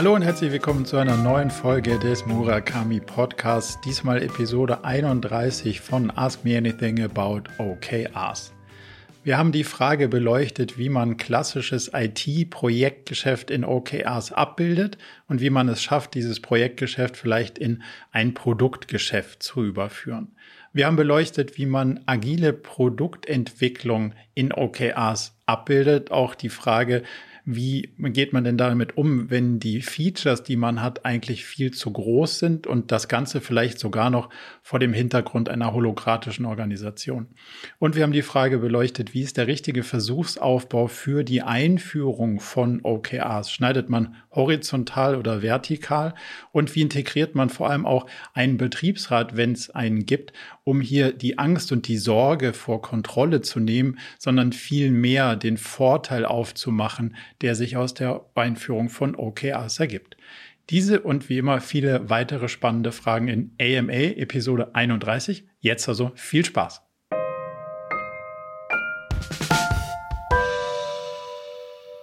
Hallo und herzlich willkommen zu einer neuen Folge des Murakami Podcasts. Diesmal Episode 31 von Ask Me Anything About OKRs. Wir haben die Frage beleuchtet, wie man klassisches IT-Projektgeschäft in OKRs abbildet und wie man es schafft, dieses Projektgeschäft vielleicht in ein Produktgeschäft zu überführen. Wir haben beleuchtet, wie man agile Produktentwicklung in OKRs abbildet. Auch die Frage, wie geht man denn damit um, wenn die Features, die man hat, eigentlich viel zu groß sind und das Ganze vielleicht sogar noch vor dem Hintergrund einer hologratischen Organisation? Und wir haben die Frage beleuchtet, wie ist der richtige Versuchsaufbau für die Einführung von OKRs? Schneidet man horizontal oder vertikal? Und wie integriert man vor allem auch einen Betriebsrat, wenn es einen gibt, um hier die Angst und die Sorge vor Kontrolle zu nehmen, sondern viel mehr den Vorteil aufzumachen, der sich aus der Einführung von OKRs ergibt. Diese und wie immer viele weitere spannende Fragen in AMA Episode 31. Jetzt also viel Spaß.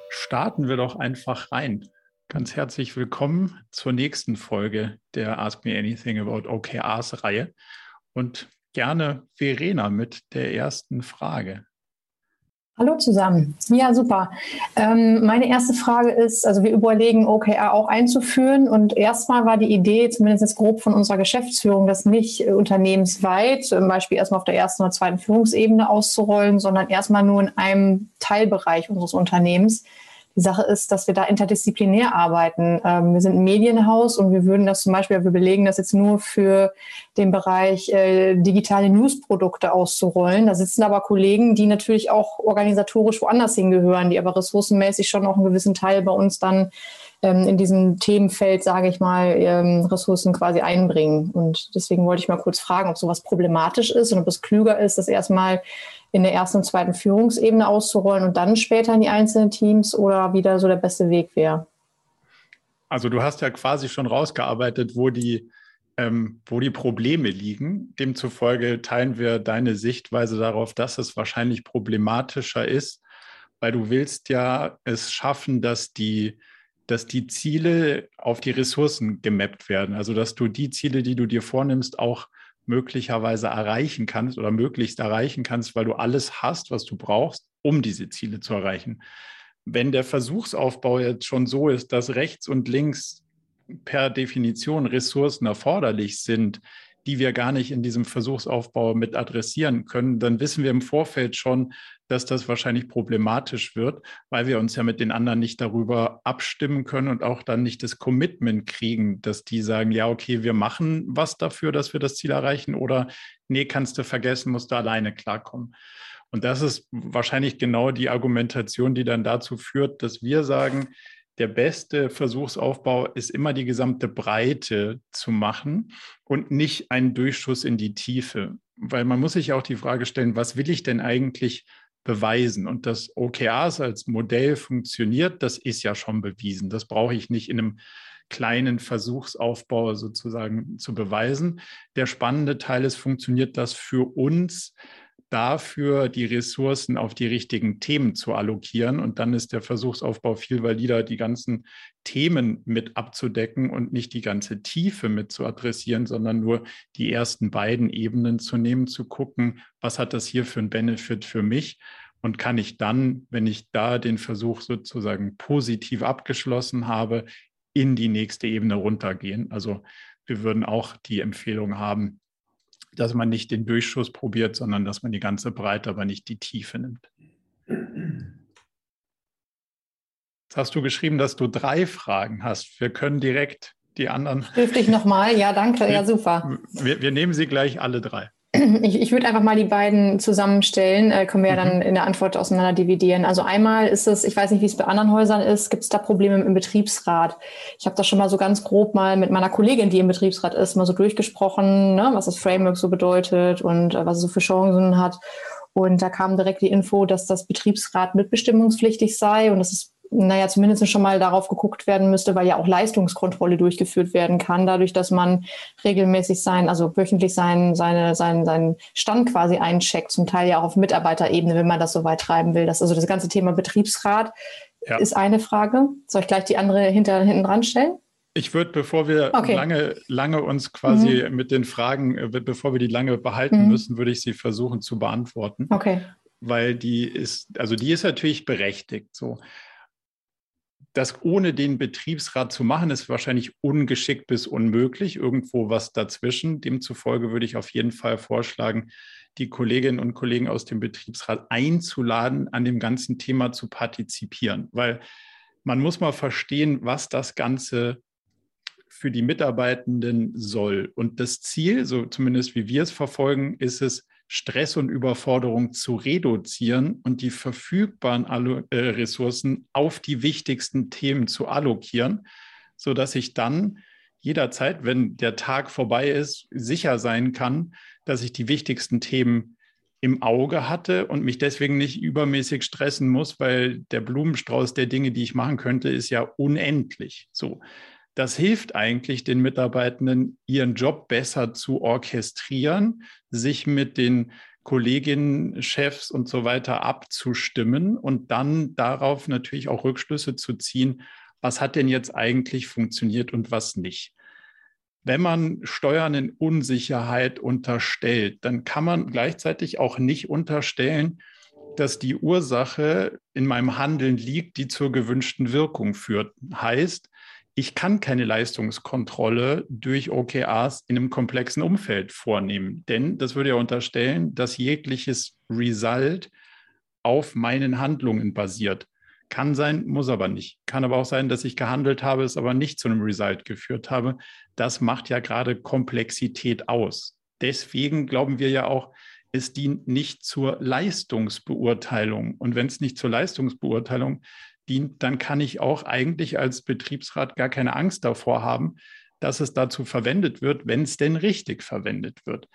Starten wir doch einfach rein. Ganz herzlich willkommen zur nächsten Folge der Ask Me Anything About OKRs Reihe und gerne Verena mit der ersten Frage. Hallo zusammen. Ja, super. Ähm, meine erste Frage ist, also wir überlegen, OKR auch einzuführen. Und erstmal war die Idee, zumindest jetzt grob von unserer Geschäftsführung, das nicht äh, unternehmensweit, zum Beispiel erstmal auf der ersten oder zweiten Führungsebene auszurollen, sondern erstmal nur in einem Teilbereich unseres Unternehmens. Die Sache ist, dass wir da interdisziplinär arbeiten. Ähm, wir sind ein Medienhaus und wir würden das zum Beispiel, wir belegen das jetzt nur für den Bereich äh, digitale Newsprodukte auszurollen. Da sitzen aber Kollegen, die natürlich auch organisatorisch woanders hingehören, die aber ressourcenmäßig schon auch einen gewissen Teil bei uns dann ähm, in diesem Themenfeld, sage ich mal, ähm, Ressourcen quasi einbringen. Und deswegen wollte ich mal kurz fragen, ob sowas problematisch ist und ob es klüger ist, das erstmal in der ersten und zweiten Führungsebene auszurollen und dann später in die einzelnen Teams oder wieder so der beste Weg wäre? Also du hast ja quasi schon rausgearbeitet, wo die, ähm, wo die Probleme liegen. Demzufolge teilen wir deine Sichtweise darauf, dass es wahrscheinlich problematischer ist, weil du willst ja es schaffen, dass die, dass die Ziele auf die Ressourcen gemappt werden. Also dass du die Ziele, die du dir vornimmst, auch möglicherweise erreichen kannst oder möglichst erreichen kannst, weil du alles hast, was du brauchst, um diese Ziele zu erreichen. Wenn der Versuchsaufbau jetzt schon so ist, dass rechts und links per Definition Ressourcen erforderlich sind, die wir gar nicht in diesem Versuchsaufbau mit adressieren können, dann wissen wir im Vorfeld schon, dass das wahrscheinlich problematisch wird, weil wir uns ja mit den anderen nicht darüber abstimmen können und auch dann nicht das Commitment kriegen, dass die sagen, ja, okay, wir machen was dafür, dass wir das Ziel erreichen oder nee, kannst du vergessen, musst du alleine klarkommen. Und das ist wahrscheinlich genau die Argumentation, die dann dazu führt, dass wir sagen, der beste Versuchsaufbau ist immer die gesamte Breite zu machen und nicht einen Durchschuss in die Tiefe. Weil man muss sich auch die Frage stellen, was will ich denn eigentlich beweisen? Und dass OKRs als Modell funktioniert, das ist ja schon bewiesen. Das brauche ich nicht in einem kleinen Versuchsaufbau sozusagen zu beweisen. Der spannende Teil ist, funktioniert das für uns dafür die Ressourcen auf die richtigen Themen zu allokieren. Und dann ist der Versuchsaufbau viel valider, die ganzen Themen mit abzudecken und nicht die ganze Tiefe mit zu adressieren, sondern nur die ersten beiden Ebenen zu nehmen, zu gucken, was hat das hier für einen Benefit für mich. Und kann ich dann, wenn ich da den Versuch sozusagen positiv abgeschlossen habe, in die nächste Ebene runtergehen. Also wir würden auch die Empfehlung haben, dass man nicht den Durchschuss probiert, sondern dass man die ganze Breite, aber nicht die Tiefe nimmt. Jetzt hast du geschrieben, dass du drei Fragen hast. Wir können direkt die anderen. Schriftlich nochmal, ja, danke, ja, super. Wir, wir nehmen sie gleich alle drei. Ich, ich würde einfach mal die beiden zusammenstellen, äh, können wir ja dann mhm. in der Antwort auseinander dividieren. Also einmal ist es, ich weiß nicht, wie es bei anderen Häusern ist, gibt es da Probleme im Betriebsrat? Ich habe das schon mal so ganz grob mal mit meiner Kollegin, die im Betriebsrat ist, mal so durchgesprochen, ne, was das Framework so bedeutet und äh, was es so für Chancen hat. Und da kam direkt die Info, dass das Betriebsrat mitbestimmungspflichtig sei und dass es naja, zumindest schon mal darauf geguckt werden müsste, weil ja auch Leistungskontrolle durchgeführt werden kann, dadurch, dass man regelmäßig sein, also wöchentlich sein, seine, sein, seinen Stand quasi eincheckt, zum Teil ja auch auf Mitarbeiterebene, wenn man das so weit treiben will. Das, also das ganze Thema Betriebsrat ja. ist eine Frage. Soll ich gleich die andere hinter, hinten dran stellen? Ich würde, bevor wir okay. lange, lange uns quasi mhm. mit den Fragen, äh, bevor wir die lange behalten mhm. müssen, würde ich sie versuchen zu beantworten. Okay. Weil die ist, also die ist natürlich berechtigt. So. Das ohne den Betriebsrat zu machen, ist wahrscheinlich ungeschickt bis unmöglich. Irgendwo was dazwischen. Demzufolge würde ich auf jeden Fall vorschlagen, die Kolleginnen und Kollegen aus dem Betriebsrat einzuladen, an dem ganzen Thema zu partizipieren. Weil man muss mal verstehen, was das Ganze für die Mitarbeitenden soll. Und das Ziel, so zumindest wie wir es verfolgen, ist es, Stress und Überforderung zu reduzieren und die verfügbaren äh, Ressourcen auf die wichtigsten Themen zu allokieren, sodass ich dann jederzeit, wenn der Tag vorbei ist, sicher sein kann, dass ich die wichtigsten Themen im Auge hatte und mich deswegen nicht übermäßig stressen muss, weil der Blumenstrauß der Dinge, die ich machen könnte, ist ja unendlich. So das hilft eigentlich den Mitarbeitenden, ihren Job besser zu orchestrieren, sich mit den Kolleginnen, Chefs und so weiter abzustimmen und dann darauf natürlich auch Rückschlüsse zu ziehen, was hat denn jetzt eigentlich funktioniert und was nicht. Wenn man Steuern in Unsicherheit unterstellt, dann kann man gleichzeitig auch nicht unterstellen, dass die Ursache in meinem Handeln liegt, die zur gewünschten Wirkung führt. Heißt, ich kann keine Leistungskontrolle durch OKRs in einem komplexen Umfeld vornehmen, denn das würde ja unterstellen, dass jegliches Result auf meinen Handlungen basiert. Kann sein, muss aber nicht. Kann aber auch sein, dass ich gehandelt habe, es aber nicht zu einem Result geführt habe. Das macht ja gerade Komplexität aus. Deswegen glauben wir ja auch, es dient nicht zur Leistungsbeurteilung. Und wenn es nicht zur Leistungsbeurteilung dient, dann kann ich auch eigentlich als Betriebsrat gar keine Angst davor haben, dass es dazu verwendet wird, wenn es denn richtig verwendet wird.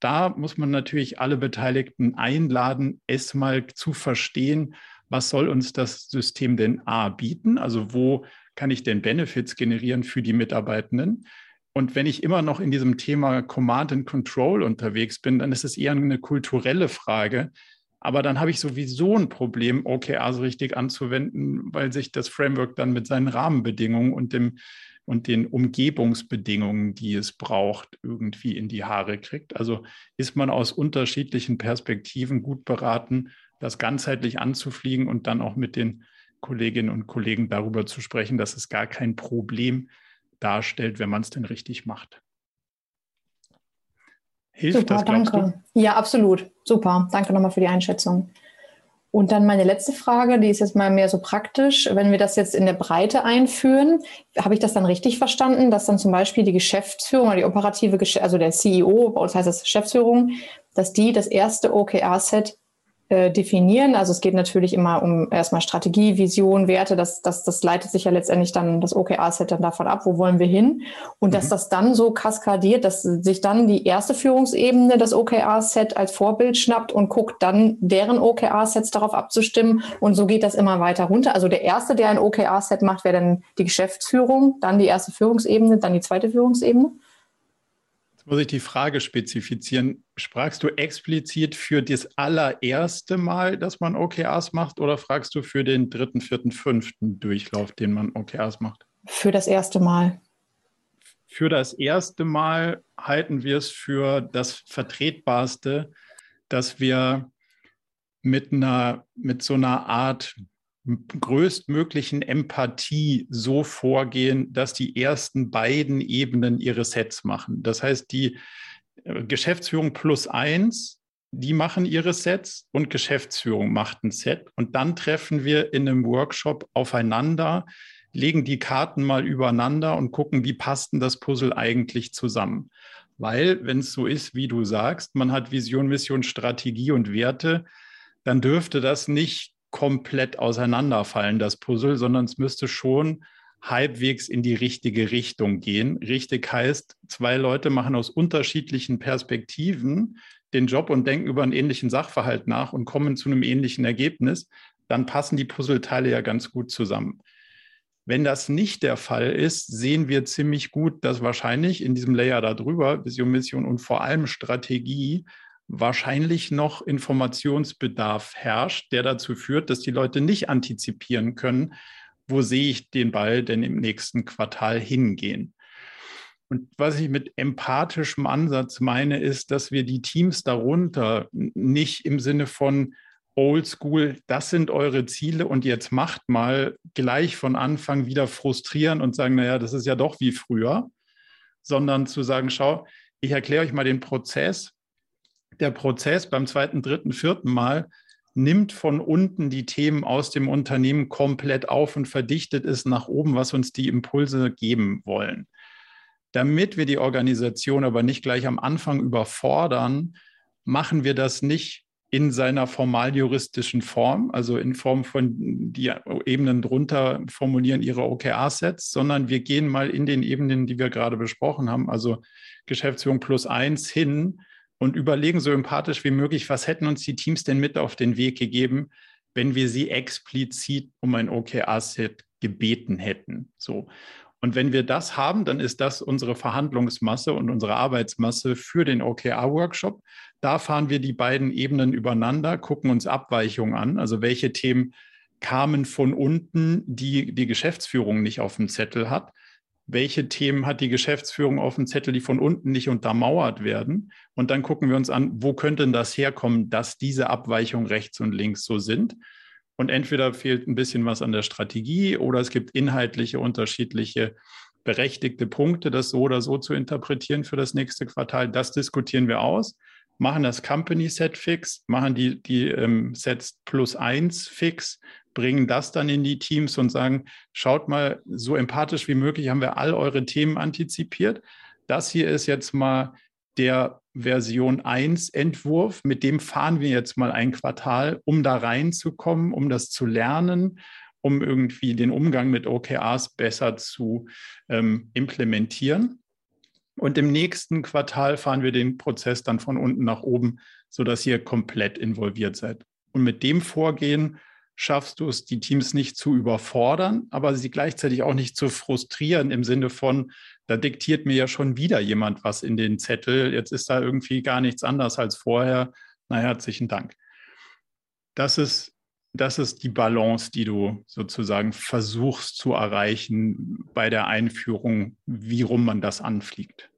Da muss man natürlich alle Beteiligten einladen, es mal zu verstehen, was soll uns das System denn A bieten? Also wo kann ich denn Benefits generieren für die Mitarbeitenden? Und wenn ich immer noch in diesem Thema Command and Control unterwegs bin, dann ist es eher eine kulturelle Frage, aber dann habe ich sowieso ein Problem, OKR so richtig anzuwenden, weil sich das Framework dann mit seinen Rahmenbedingungen und, dem, und den Umgebungsbedingungen, die es braucht, irgendwie in die Haare kriegt. Also ist man aus unterschiedlichen Perspektiven gut beraten, das ganzheitlich anzufliegen und dann auch mit den Kolleginnen und Kollegen darüber zu sprechen, dass es gar kein Problem darstellt, wenn man es denn richtig macht. Hilft Super, das, danke. Du? Ja, absolut. Super. Danke nochmal für die Einschätzung. Und dann meine letzte Frage, die ist jetzt mal mehr so praktisch. Wenn wir das jetzt in der Breite einführen, habe ich das dann richtig verstanden, dass dann zum Beispiel die Geschäftsführung oder die operative, also der CEO, bei uns heißt das Geschäftsführung, dass die das erste OKR-Set äh, definieren. Also es geht natürlich immer um erstmal Strategie, Vision, Werte. Das, das, das leitet sich ja letztendlich dann das OKR-Set dann davon ab, wo wollen wir hin. Und mhm. dass das dann so kaskadiert, dass sich dann die erste Führungsebene das OKR-Set als Vorbild schnappt und guckt dann deren OKR-Sets darauf abzustimmen. Und so geht das immer weiter runter. Also der erste, der ein OKR-Set macht, wäre dann die Geschäftsführung, dann die erste Führungsebene, dann die zweite Führungsebene muss ich die Frage spezifizieren. Sprachst du explizit für das allererste Mal, dass man OKRs macht, oder fragst du für den dritten, vierten, fünften Durchlauf, den man OKRs macht? Für das erste Mal. Für das erste Mal halten wir es für das Vertretbarste, dass wir mit einer, mit so einer Art größtmöglichen Empathie so vorgehen, dass die ersten beiden Ebenen ihre Sets machen. Das heißt, die äh, Geschäftsführung plus eins, die machen ihre Sets und Geschäftsführung macht ein Set. Und dann treffen wir in einem Workshop aufeinander, legen die Karten mal übereinander und gucken, wie passt denn das Puzzle eigentlich zusammen. Weil, wenn es so ist, wie du sagst, man hat Vision, Mission, Strategie und Werte, dann dürfte das nicht komplett auseinanderfallen, das Puzzle, sondern es müsste schon halbwegs in die richtige Richtung gehen. Richtig heißt, zwei Leute machen aus unterschiedlichen Perspektiven den Job und denken über einen ähnlichen Sachverhalt nach und kommen zu einem ähnlichen Ergebnis, dann passen die Puzzleteile ja ganz gut zusammen. Wenn das nicht der Fall ist, sehen wir ziemlich gut, dass wahrscheinlich in diesem Layer darüber Vision, Mission und vor allem Strategie wahrscheinlich noch Informationsbedarf herrscht, der dazu führt, dass die Leute nicht antizipieren können, wo sehe ich den Ball denn im nächsten Quartal hingehen. Und was ich mit empathischem Ansatz meine, ist, dass wir die Teams darunter nicht im Sinne von Oldschool, das sind eure Ziele und jetzt macht mal gleich von Anfang wieder frustrieren und sagen, naja, das ist ja doch wie früher, sondern zu sagen, schau, ich erkläre euch mal den Prozess. Der Prozess beim zweiten, dritten, vierten Mal nimmt von unten die Themen aus dem Unternehmen komplett auf und verdichtet es nach oben, was uns die Impulse geben wollen. Damit wir die Organisation aber nicht gleich am Anfang überfordern, machen wir das nicht in seiner formaljuristischen Form, also in Form von die Ebenen drunter formulieren ihre OKR-Sets, sondern wir gehen mal in den Ebenen, die wir gerade besprochen haben, also Geschäftsführung plus eins hin und überlegen so empathisch wie möglich, was hätten uns die Teams denn mit auf den Weg gegeben, wenn wir sie explizit um ein OKR-Set gebeten hätten. So. Und wenn wir das haben, dann ist das unsere Verhandlungsmasse und unsere Arbeitsmasse für den OKR-Workshop. Da fahren wir die beiden Ebenen übereinander, gucken uns Abweichungen an, also welche Themen kamen von unten, die die Geschäftsführung nicht auf dem Zettel hat. Welche Themen hat die Geschäftsführung auf dem Zettel, die von unten nicht untermauert werden? Und dann gucken wir uns an, wo könnte denn das herkommen, dass diese Abweichungen rechts und links so sind? Und entweder fehlt ein bisschen was an der Strategie oder es gibt inhaltliche unterschiedliche berechtigte Punkte, das so oder so zu interpretieren für das nächste Quartal. Das diskutieren wir aus, machen das Company Set fix, machen die, die ähm, Sets plus eins fix, bringen das dann in die Teams und sagen, schaut mal, so empathisch wie möglich haben wir all eure Themen antizipiert. Das hier ist jetzt mal der Version 1 Entwurf, mit dem fahren wir jetzt mal ein Quartal, um da reinzukommen, um das zu lernen, um irgendwie den Umgang mit OKRs besser zu ähm, implementieren. Und im nächsten Quartal fahren wir den Prozess dann von unten nach oben, sodass ihr komplett involviert seid. Und mit dem Vorgehen schaffst du es, die Teams nicht zu überfordern, aber sie gleichzeitig auch nicht zu frustrieren im Sinne von, da diktiert mir ja schon wieder jemand was in den Zettel. Jetzt ist da irgendwie gar nichts anders als vorher. Na, herzlichen Dank. Das ist, das ist die Balance, die du sozusagen versuchst zu erreichen bei der Einführung, wie rum man das anfliegt.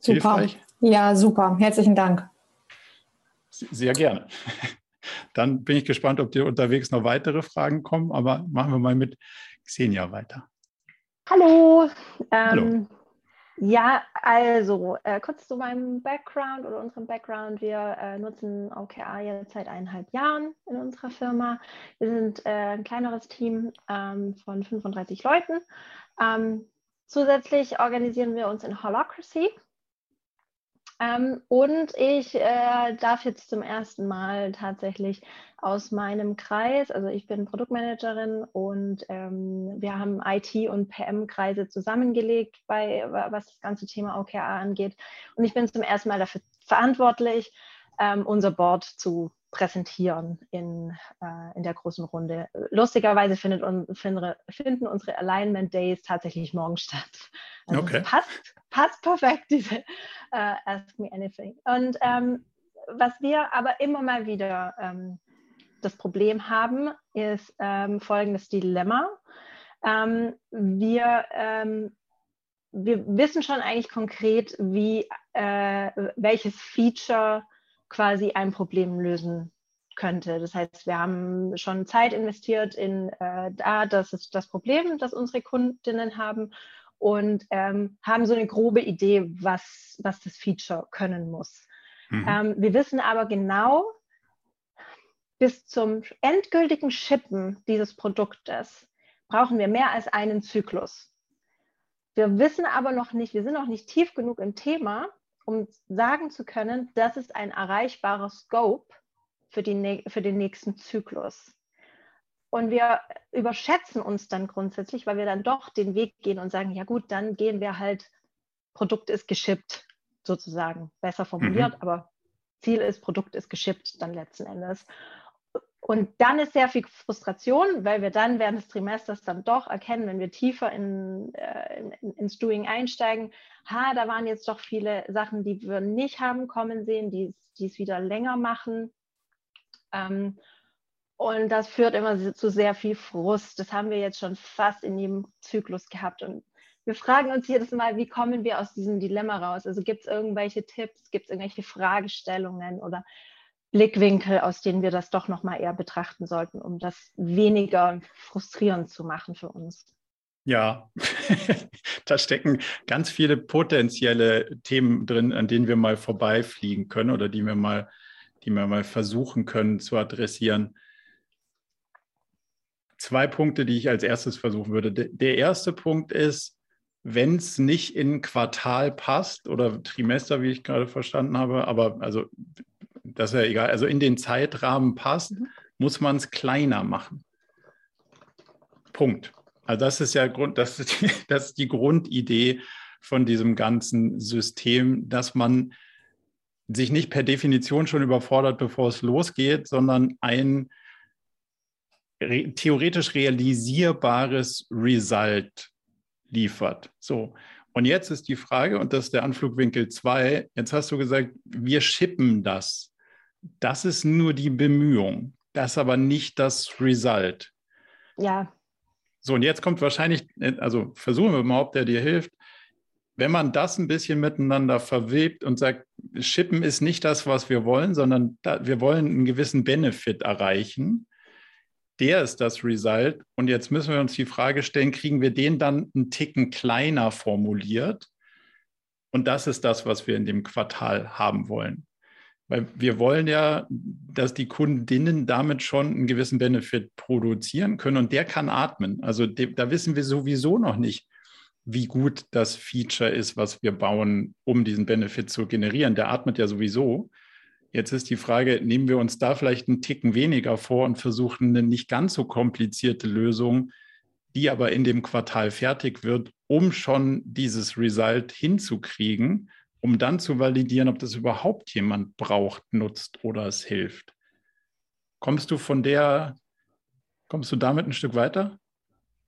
Super. Hilfreich? Ja, super. Herzlichen Dank. Sehr gerne. Dann bin ich gespannt, ob dir unterwegs noch weitere Fragen kommen, aber machen wir mal mit Xenia weiter. Hallo. Ähm, Hallo. Ja, also äh, kurz zu meinem Background oder unserem Background. Wir äh, nutzen OKR jetzt seit eineinhalb Jahren in unserer Firma. Wir sind äh, ein kleineres Team ähm, von 35 Leuten. Ähm, zusätzlich organisieren wir uns in Holacracy. Ähm, und ich äh, darf jetzt zum ersten Mal tatsächlich aus meinem Kreis, also ich bin Produktmanagerin und ähm, wir haben IT- und PM-Kreise zusammengelegt, bei, was das ganze Thema OKR angeht. Und ich bin zum ersten Mal dafür verantwortlich, ähm, unser Board zu präsentieren in, äh, in der großen Runde. Lustigerweise findet un, find, finden unsere Alignment Days tatsächlich morgen statt. Also okay. passt, passt perfekt, diese äh, Ask Me Anything. Und ähm, was wir aber immer mal wieder ähm, das Problem haben, ist ähm, folgendes Dilemma. Ähm, wir, ähm, wir wissen schon eigentlich konkret, wie, äh, welches Feature quasi ein Problem lösen könnte. Das heißt, wir haben schon Zeit investiert in äh, da, das ist das Problem, das unsere Kundinnen haben und ähm, haben so eine grobe Idee, was, was das Feature können muss. Mhm. Ähm, wir wissen aber genau, bis zum endgültigen Shippen dieses Produktes brauchen wir mehr als einen Zyklus. Wir wissen aber noch nicht, wir sind noch nicht tief genug im Thema, um sagen zu können, das ist ein erreichbarer Scope für, die, für den nächsten Zyklus. Und wir überschätzen uns dann grundsätzlich, weil wir dann doch den Weg gehen und sagen, ja gut, dann gehen wir halt, Produkt ist geschippt, sozusagen. Besser formuliert, mhm. aber Ziel ist, Produkt ist geschippt dann letzten Endes. Und dann ist sehr viel Frustration, weil wir dann während des Trimesters dann doch erkennen, wenn wir tiefer in, äh, in, ins Doing einsteigen, ha, da waren jetzt doch viele Sachen, die wir nicht haben kommen sehen, die, die es wieder länger machen. Ähm, und das führt immer zu sehr viel Frust. Das haben wir jetzt schon fast in jedem Zyklus gehabt. Und wir fragen uns jedes Mal, wie kommen wir aus diesem Dilemma raus? Also gibt es irgendwelche Tipps, gibt es irgendwelche Fragestellungen oder Blickwinkel, aus denen wir das doch nochmal eher betrachten sollten, um das weniger frustrierend zu machen für uns. Ja, da stecken ganz viele potenzielle Themen drin, an denen wir mal vorbeifliegen können oder die wir mal, die wir mal versuchen können zu adressieren. Zwei Punkte, die ich als erstes versuchen würde. Der erste Punkt ist, wenn es nicht in Quartal passt oder Trimester, wie ich gerade verstanden habe, aber also das ist ja egal, also in den Zeitrahmen passt, mhm. muss man es kleiner machen. Punkt. Also das ist ja Grund, das ist, die, das ist die Grundidee von diesem ganzen System, dass man sich nicht per Definition schon überfordert, bevor es losgeht, sondern ein re theoretisch realisierbares Result liefert. So. Und jetzt ist die Frage, und das ist der Anflugwinkel 2, jetzt hast du gesagt, wir schippen das. Das ist nur die Bemühung, das ist aber nicht das Result. Ja. So, und jetzt kommt wahrscheinlich, also versuchen wir mal, ob der dir hilft. Wenn man das ein bisschen miteinander verwebt und sagt, Schippen ist nicht das, was wir wollen, sondern da, wir wollen einen gewissen Benefit erreichen, der ist das Result. Und jetzt müssen wir uns die Frage stellen, kriegen wir den dann einen Ticken kleiner formuliert? Und das ist das, was wir in dem Quartal haben wollen. Weil wir wollen ja, dass die Kundinnen damit schon einen gewissen Benefit produzieren können und der kann atmen. Also da wissen wir sowieso noch nicht, wie gut das Feature ist, was wir bauen, um diesen Benefit zu generieren. Der atmet ja sowieso. Jetzt ist die Frage, nehmen wir uns da vielleicht einen Ticken weniger vor und versuchen eine nicht ganz so komplizierte Lösung, die aber in dem Quartal fertig wird, um schon dieses Result hinzukriegen, um dann zu validieren, ob das überhaupt jemand braucht, nutzt oder es hilft. Kommst du von der, kommst du damit ein Stück weiter?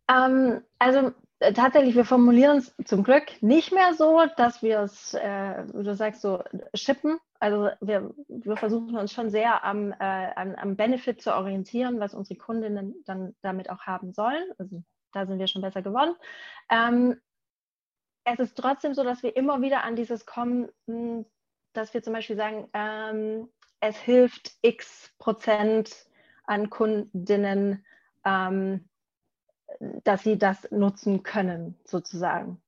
Ähm, also äh, tatsächlich, wir formulieren es zum Glück nicht mehr so, dass wir es, äh, wie du sagst, so schippen. Also wir, wir versuchen uns schon sehr am, äh, am, am, Benefit zu orientieren, was unsere Kundinnen dann damit auch haben sollen. Also da sind wir schon besser geworden. Ähm, es ist trotzdem so, dass wir immer wieder an dieses kommen, dass wir zum Beispiel sagen, ähm, es hilft x Prozent an Kundinnen, ähm, dass sie das nutzen können, sozusagen.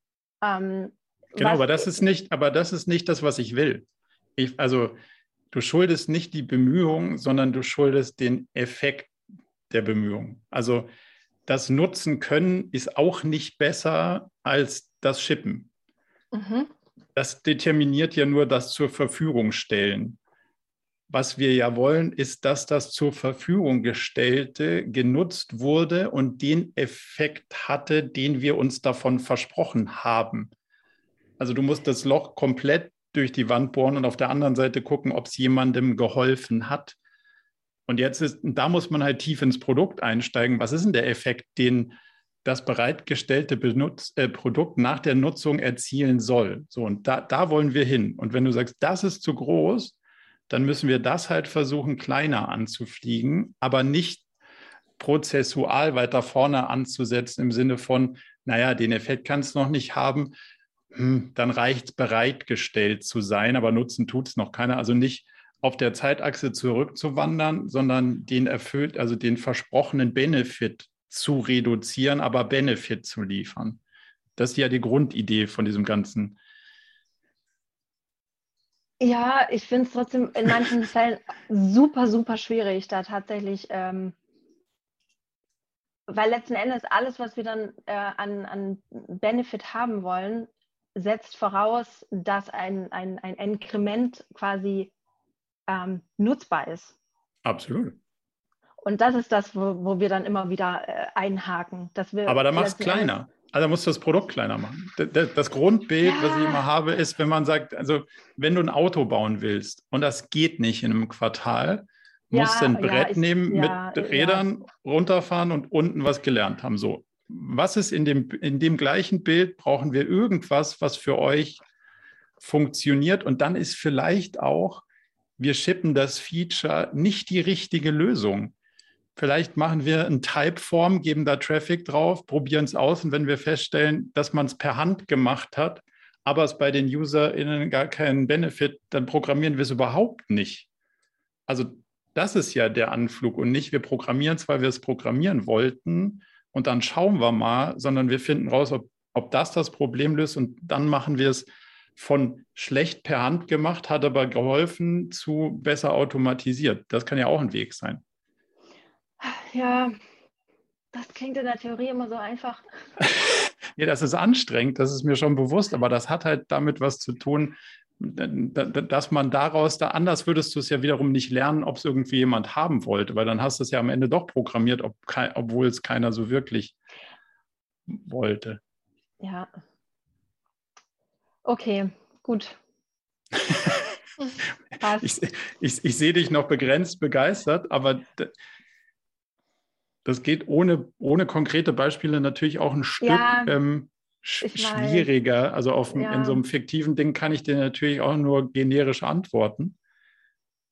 Ähm, genau, aber das ist nicht, aber das ist nicht das, was ich will. Ich, also du schuldest nicht die Bemühung, sondern du schuldest den Effekt der Bemühung. Also das Nutzen können ist auch nicht besser als das Shippen. Mhm. Das determiniert ja nur das zur Verfügung stellen. Was wir ja wollen, ist, dass das zur Verfügung gestellte genutzt wurde und den Effekt hatte, den wir uns davon versprochen haben. Also du musst das Loch komplett durch die Wand bohren und auf der anderen Seite gucken, ob es jemandem geholfen hat. Und jetzt ist, da muss man halt tief ins Produkt einsteigen. Was ist denn der Effekt, den das bereitgestellte Benutz, äh, Produkt nach der Nutzung erzielen soll? So, und da, da wollen wir hin. Und wenn du sagst, das ist zu groß, dann müssen wir das halt versuchen, kleiner anzufliegen, aber nicht prozessual weiter vorne anzusetzen im Sinne von, naja, den Effekt kann es noch nicht haben, hm, dann reicht es bereitgestellt zu sein, aber nutzen tut es noch keiner. Also nicht auf der Zeitachse zurückzuwandern, sondern den erfüllt, also den versprochenen Benefit zu reduzieren, aber Benefit zu liefern. Das ist ja die Grundidee von diesem ganzen ja, ich finde es trotzdem in manchen Fällen super, super schwierig, da tatsächlich, ähm, weil letzten Endes alles, was wir dann äh, an, an Benefit haben wollen, setzt voraus, dass ein, ein, ein Inkrement quasi ähm, nutzbar ist. Absolut. Und das ist das, wo, wo wir dann immer wieder äh, einhaken. Dass wir Aber da machst du kleiner. Also musst du das Produkt kleiner machen. Das Grundbild, ja. was ich immer habe, ist, wenn man sagt, also wenn du ein Auto bauen willst und das geht nicht in einem Quartal, musste ein Brett ja, ich, nehmen, ja, mit Rädern runterfahren und unten was gelernt haben. So, was ist in dem, in dem gleichen Bild? Brauchen wir irgendwas, was für euch funktioniert? Und dann ist vielleicht auch, wir shippen das Feature nicht die richtige Lösung. Vielleicht machen wir ein Typeform, geben da Traffic drauf, probieren es aus und wenn wir feststellen, dass man es per Hand gemacht hat, aber es bei den UserInnen gar keinen Benefit, dann programmieren wir es überhaupt nicht. Also das ist ja der Anflug und nicht, wir programmieren es, weil wir es programmieren wollten und dann schauen wir mal, sondern wir finden raus, ob, ob das das Problem löst und dann machen wir es von schlecht per Hand gemacht, hat aber geholfen zu besser automatisiert. Das kann ja auch ein Weg sein. Ja, das klingt in der Theorie immer so einfach. ja, das ist anstrengend, das ist mir schon bewusst, aber das hat halt damit was zu tun, dass man daraus, da anders würdest du es ja wiederum nicht lernen, ob es irgendwie jemand haben wollte, weil dann hast du es ja am Ende doch programmiert, ob, obwohl es keiner so wirklich wollte. Ja. Okay, gut. ich, ich, ich sehe dich noch begrenzt begeistert, aber das geht ohne, ohne konkrete Beispiele natürlich auch ein Stück ja, ähm, sch schwieriger. Also auf, ja. in so einem fiktiven Ding kann ich dir natürlich auch nur generisch antworten.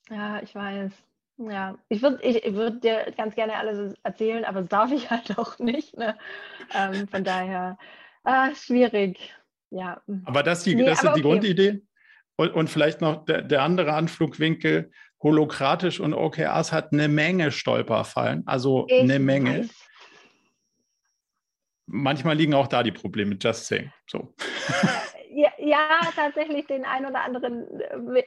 Ja, ich weiß. Ja, ich würde ich würd dir ganz gerne alles erzählen, aber das darf ich halt auch nicht. Ne? Ähm, von daher, äh, schwierig. Ja. Aber das, die, nee, das ist die okay. Grundidee. Und, und, vielleicht noch der, der andere Anflugwinkel holokratisch und OKRs hat eine Menge Stolperfallen, also ich eine Menge. Weiß. Manchmal liegen auch da die Probleme, just saying. So. Ja, ja, tatsächlich den einen oder anderen, äh,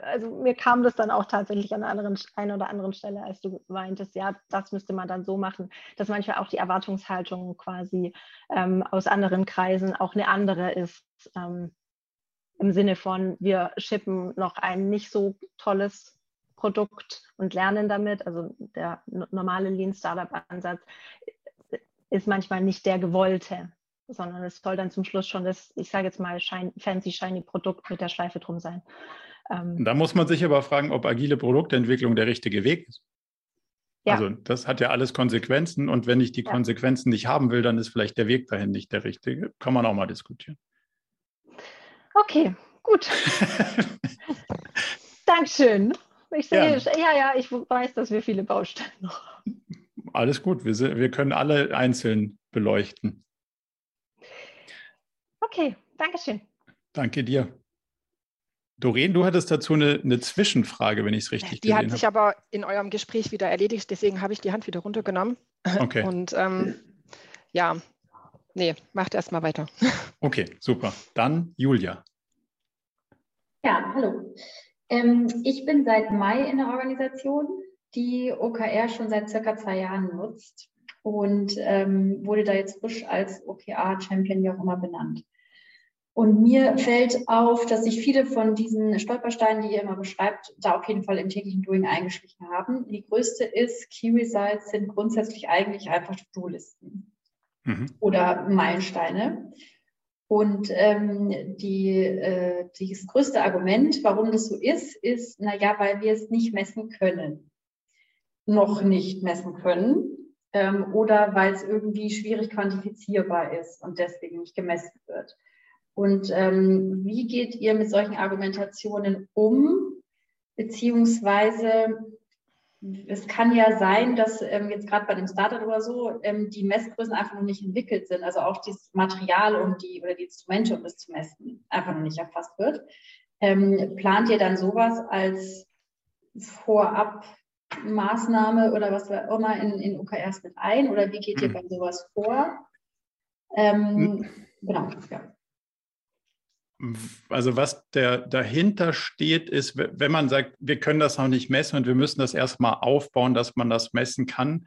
also mir kam das dann auch tatsächlich an einer anderen, einer oder anderen Stelle, als du meintest, ja, das müsste man dann so machen, dass manchmal auch die Erwartungshaltung quasi ähm, aus anderen Kreisen auch eine andere ist. Ähm, Im Sinne von, wir schippen noch ein nicht so tolles Produkt und lernen damit. Also der normale Lean Startup Ansatz ist manchmal nicht der gewollte, sondern es soll dann zum Schluss schon das, ich sage jetzt mal, shine, fancy, shiny Produkt mit der Schleife drum sein. Ähm, da muss man sich aber fragen, ob agile Produktentwicklung der richtige Weg ist. Ja. Also das hat ja alles Konsequenzen und wenn ich die ja. Konsequenzen nicht haben will, dann ist vielleicht der Weg dahin nicht der richtige. Kann man auch mal diskutieren. Okay, gut. Dankeschön. Ich sehe, ja. ja, ja, ich weiß, dass wir viele Baustellen noch haben. Alles gut, wir, wir können alle einzeln beleuchten. Okay, danke schön. Danke dir. Doreen, du hattest dazu eine, eine Zwischenfrage, wenn ich es richtig Die hat sich aber in eurem Gespräch wieder erledigt, deswegen habe ich die Hand wieder runtergenommen. Okay. Und ähm, ja, nee, macht erst mal weiter. Okay, super. Dann Julia. Ja, hallo. Ähm, ich bin seit Mai in der Organisation, die OKR schon seit circa zwei Jahren nutzt und ähm, wurde da jetzt frisch als OKR-Champion, wie auch immer, benannt. Und mir fällt auf, dass sich viele von diesen Stolpersteinen, die ihr immer beschreibt, da auf jeden Fall im täglichen Doing eingeschlichen haben. Die größte ist, Key Results sind grundsätzlich eigentlich einfach To-Do-Listen mhm. oder Meilensteine. Und ähm, die, äh, das größte Argument, warum das so ist, ist, naja, weil wir es nicht messen können. Noch nicht messen können. Ähm, oder weil es irgendwie schwierig quantifizierbar ist und deswegen nicht gemessen wird. Und ähm, wie geht ihr mit solchen Argumentationen um? Beziehungsweise es kann ja sein, dass ähm, jetzt gerade bei dem Startup oder so ähm, die Messgrößen einfach noch nicht entwickelt sind. Also auch das Material um die oder die Instrumente, um das zu messen, einfach noch nicht erfasst wird. Ähm, plant ihr dann sowas als Vorabmaßnahme oder was auch immer in, in OKRs mit ein? Oder wie geht ihr hm. bei sowas vor? Ähm, genau, ja also was der dahinter steht, ist, wenn man sagt, wir können das noch nicht messen und wir müssen das erstmal aufbauen, dass man das messen kann,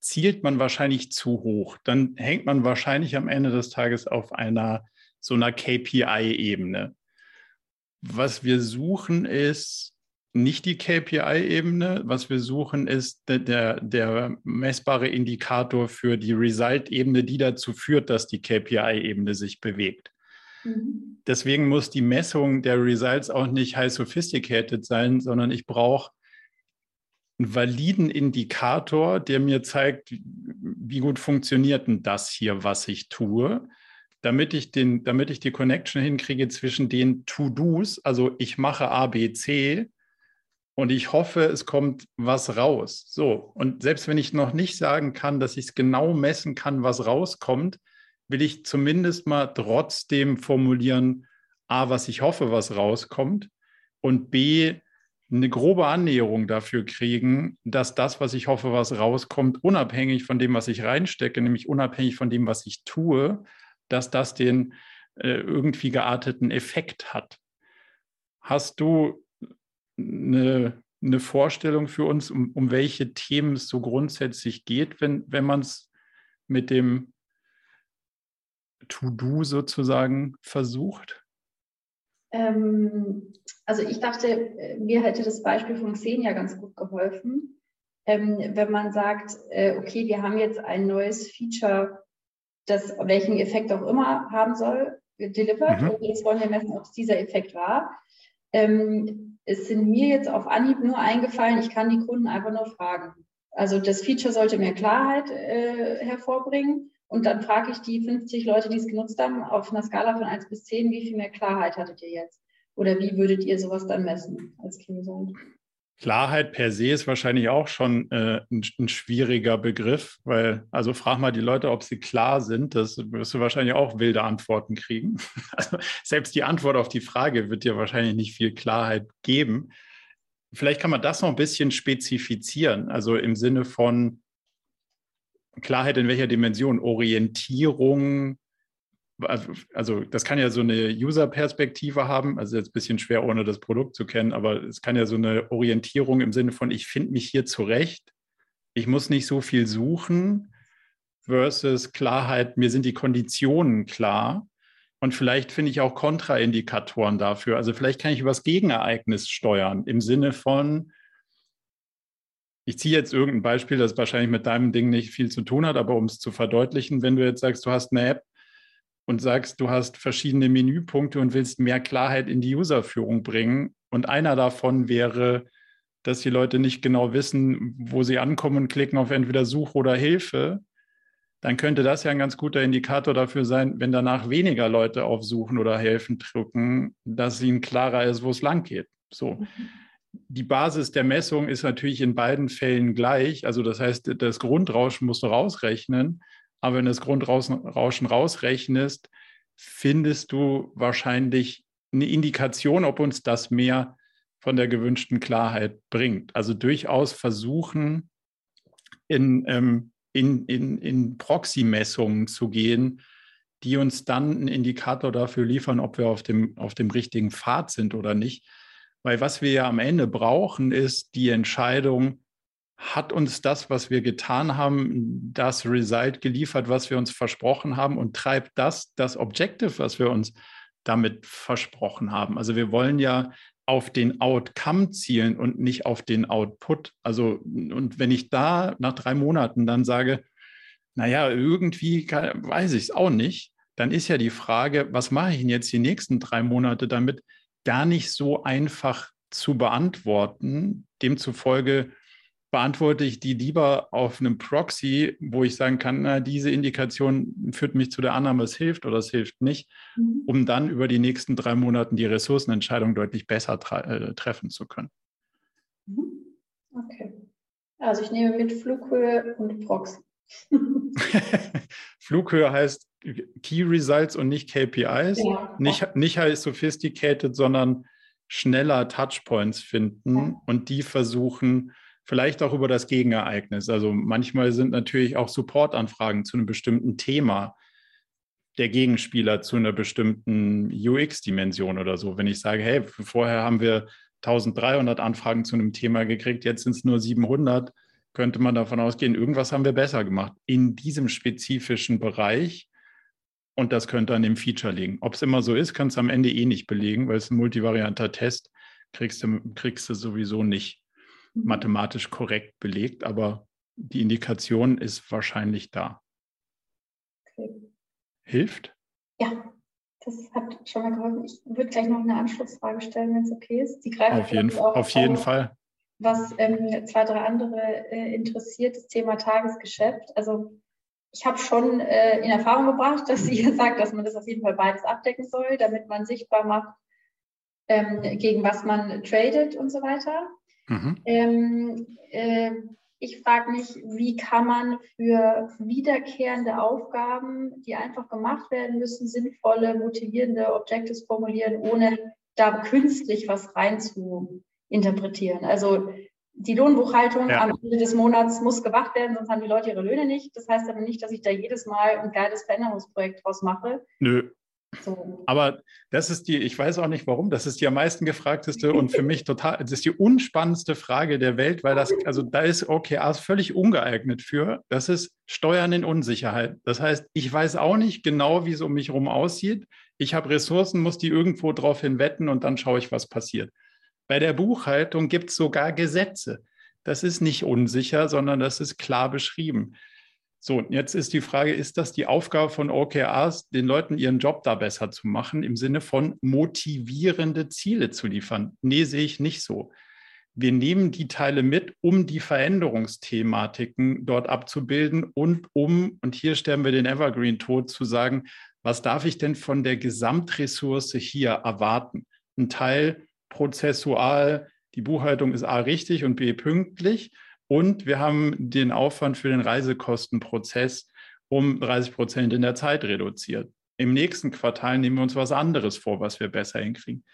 zielt man wahrscheinlich zu hoch. Dann hängt man wahrscheinlich am Ende des Tages auf einer so einer KPI-Ebene. Was wir suchen ist nicht die KPI-Ebene. Was wir suchen ist der, der, der messbare Indikator für die Result-Ebene, die dazu führt, dass die KPI-Ebene sich bewegt. Mhm. Deswegen muss die Messung der Results auch nicht high sophisticated sein, sondern ich brauche einen validen Indikator, der mir zeigt, wie gut funktioniert denn das hier, was ich tue, damit ich, den, damit ich die Connection hinkriege zwischen den To-Dos, also ich mache A, B, C und ich hoffe, es kommt was raus. So, und selbst wenn ich noch nicht sagen kann, dass ich es genau messen kann, was rauskommt, will ich zumindest mal trotzdem formulieren, A, was ich hoffe, was rauskommt und B, eine grobe Annäherung dafür kriegen, dass das, was ich hoffe, was rauskommt, unabhängig von dem, was ich reinstecke, nämlich unabhängig von dem, was ich tue, dass das den äh, irgendwie gearteten Effekt hat. Hast du eine, eine Vorstellung für uns, um, um welche Themen es so grundsätzlich geht, wenn, wenn man es mit dem To-Do sozusagen versucht? Ähm, also ich dachte, mir hätte das Beispiel von Xenia ganz gut geholfen. Ähm, wenn man sagt, äh, okay, wir haben jetzt ein neues Feature, das welchen Effekt auch immer haben soll, delivered mhm. und jetzt wollen wir messen, ob es dieser Effekt war. Ähm, es sind mir jetzt auf Anhieb nur eingefallen, ich kann die Kunden einfach nur fragen. Also das Feature sollte mehr Klarheit äh, hervorbringen und dann frage ich die 50 Leute, die es genutzt haben, auf einer Skala von 1 bis 10, wie viel mehr Klarheit hattet ihr jetzt? Oder wie würdet ihr sowas dann messen als Result? Klarheit per se ist wahrscheinlich auch schon äh, ein, ein, schwieriger Begriff, weil, also frag mal die Leute, ob sie klar sind. Das wirst du wahrscheinlich auch wilde Antworten kriegen. Also selbst die Antwort auf die Frage wird dir wahrscheinlich nicht viel Klarheit geben. Vielleicht kann man das noch ein bisschen spezifizieren, also im Sinne von, Klarheit in welcher Dimension? Orientierung, also, das kann ja so eine User-Perspektive haben, also jetzt ein bisschen schwer, ohne das Produkt zu kennen, aber es kann ja so eine Orientierung im Sinne von, ich finde mich hier zurecht, ich muss nicht so viel suchen, versus Klarheit, mir sind die Konditionen klar. Und vielleicht finde ich auch Kontraindikatoren dafür. Also vielleicht kann ich über das Gegenereignis steuern im Sinne von, ich ziehe jetzt irgendein Beispiel, das wahrscheinlich mit deinem Ding nicht viel zu tun hat, aber um es zu verdeutlichen, wenn du jetzt sagst, du hast eine App und sagst, du hast verschiedene Menüpunkte und willst mehr Klarheit in die Userführung bringen und einer davon wäre, dass die Leute nicht genau wissen, wo sie ankommen und klicken auf entweder Suche oder Hilfe, dann könnte das ja ein ganz guter Indikator dafür sein, wenn danach weniger Leute auf Suchen oder Helfen drücken, dass ihnen klarer ist, wo es lang geht. So. Mhm die Basis der Messung ist natürlich in beiden Fällen gleich. Also das heißt, das Grundrauschen musst du rausrechnen. Aber wenn du das Grundrauschen rausrechnest, findest du wahrscheinlich eine Indikation, ob uns das mehr von der gewünschten Klarheit bringt. Also durchaus versuchen, in, ähm, in, in, in Proxy-Messungen zu gehen, die uns dann einen Indikator dafür liefern, ob wir auf dem, auf dem richtigen Pfad sind oder nicht. Weil was wir ja am Ende brauchen, ist die Entscheidung, hat uns das, was wir getan haben, das Result geliefert, was wir uns versprochen haben und treibt das das Objective, was wir uns damit versprochen haben. Also wir wollen ja auf den Outcome zielen und nicht auf den Output. Also, und wenn ich da nach drei Monaten dann sage, naja, irgendwie kann, weiß ich es auch nicht, dann ist ja die Frage, was mache ich denn jetzt die nächsten drei Monate damit, gar nicht so einfach zu beantworten. Demzufolge beantworte ich die lieber auf einem Proxy, wo ich sagen kann, na, diese Indikation führt mich zu der Annahme, es hilft oder es hilft nicht, mhm. um dann über die nächsten drei Monate die Ressourcenentscheidung deutlich besser äh, treffen zu können. Mhm. Okay. Also ich nehme mit Flughöhe und Proxy. Flughöhe heißt Key Results und nicht KPIs. Ja. Nicht, nicht heißt sophisticated, sondern schneller Touchpoints finden ja. und die versuchen, vielleicht auch über das Gegenereignis. Also manchmal sind natürlich auch Supportanfragen zu einem bestimmten Thema der Gegenspieler zu einer bestimmten UX-Dimension oder so. Wenn ich sage, hey, vorher haben wir 1300 Anfragen zu einem Thema gekriegt, jetzt sind es nur 700, könnte man davon ausgehen, irgendwas haben wir besser gemacht in diesem spezifischen Bereich. Und das könnte an dem Feature liegen. Ob es immer so ist, kannst du am Ende eh nicht belegen, weil es ein multivarianter Test kriegst du, kriegst du sowieso nicht mhm. mathematisch korrekt belegt, aber die Indikation ist wahrscheinlich da. Okay. Hilft? Ja, das hat schon mal geholfen. Ich würde gleich noch eine Anschlussfrage stellen, wenn es okay ist. Die greift auf jeden, auf jeden Fall. was ähm, zwei, drei andere äh, interessiert, das Thema Tagesgeschäft. Also ich habe schon äh, in Erfahrung gebracht, dass ihr sagt, dass man das auf jeden Fall beides abdecken soll, damit man sichtbar macht, ähm, gegen was man tradet und so weiter. Mhm. Ähm, äh, ich frage mich, wie kann man für wiederkehrende Aufgaben, die einfach gemacht werden müssen, sinnvolle, motivierende Objectives formulieren, ohne da künstlich was rein zu interpretieren. Also die Lohnbuchhaltung ja. am Ende des Monats muss gemacht werden, sonst haben die Leute ihre Löhne nicht. Das heißt aber nicht, dass ich da jedes Mal ein geiles Veränderungsprojekt draus mache. Nö. So. Aber das ist die, ich weiß auch nicht warum, das ist die am meisten gefragteste und für mich total, das ist die unspannendste Frage der Welt, weil das, also da ist OKRs völlig ungeeignet für. Das ist Steuern in Unsicherheit. Das heißt, ich weiß auch nicht genau, wie es um mich herum aussieht. Ich habe Ressourcen, muss die irgendwo drauf hin wetten und dann schaue ich, was passiert. Bei der Buchhaltung gibt es sogar Gesetze. Das ist nicht unsicher, sondern das ist klar beschrieben. So, jetzt ist die Frage, ist das die Aufgabe von OKRs, den Leuten ihren Job da besser zu machen, im Sinne von motivierende Ziele zu liefern? Nee, sehe ich nicht so. Wir nehmen die Teile mit, um die Veränderungsthematiken dort abzubilden und um, und hier sterben wir den Evergreen tot, zu sagen, was darf ich denn von der Gesamtressource hier erwarten? Ein Teil prozessual, die Buchhaltung ist A richtig und B pünktlich. Und wir haben den Aufwand für den Reisekostenprozess um 30 Prozent in der Zeit reduziert. Im nächsten Quartal nehmen wir uns was anderes vor, was wir besser hinkriegen.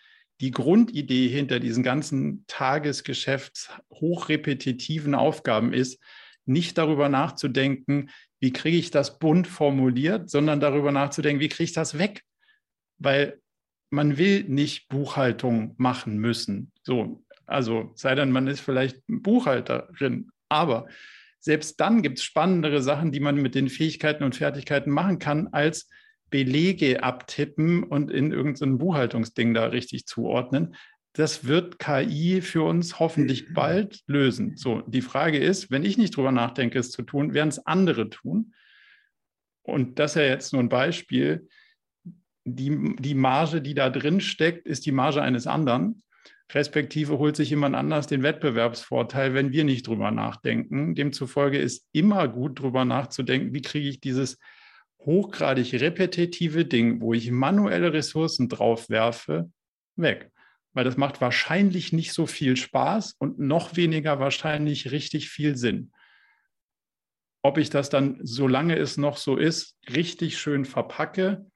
Die Grundidee hinter diesen ganzen Tagesgeschäfts hochrepetitiven Aufgaben ist, nicht darüber nachzudenken, wie kriege ich das bunt formuliert, sondern darüber nachzudenken, wie kriege ich das weg? Weil man will nicht Buchhaltung machen müssen. So, also sei denn, man ist vielleicht Buchhalterin, aber selbst dann gibt es spannendere Sachen, die man mit den Fähigkeiten und Fertigkeiten machen kann, als Belege abtippen und in irgendein Buchhaltungsding da richtig zuordnen. Das wird KI für uns hoffentlich bald lösen. So, die Frage ist, wenn ich nicht drüber nachdenke, es zu tun, werden es andere tun. Und das ist ja jetzt nur ein Beispiel die, die Marge, die da drin steckt, ist die Marge eines anderen. Respektive holt sich jemand anders den Wettbewerbsvorteil, wenn wir nicht drüber nachdenken. Demzufolge ist immer gut drüber nachzudenken, wie kriege ich dieses hochgradig repetitive Ding, wo ich manuelle Ressourcen drauf werfe, weg. Weil das macht wahrscheinlich nicht so viel Spaß und noch weniger wahrscheinlich richtig viel Sinn. Ob ich das dann, solange es noch so ist, richtig schön verpacke,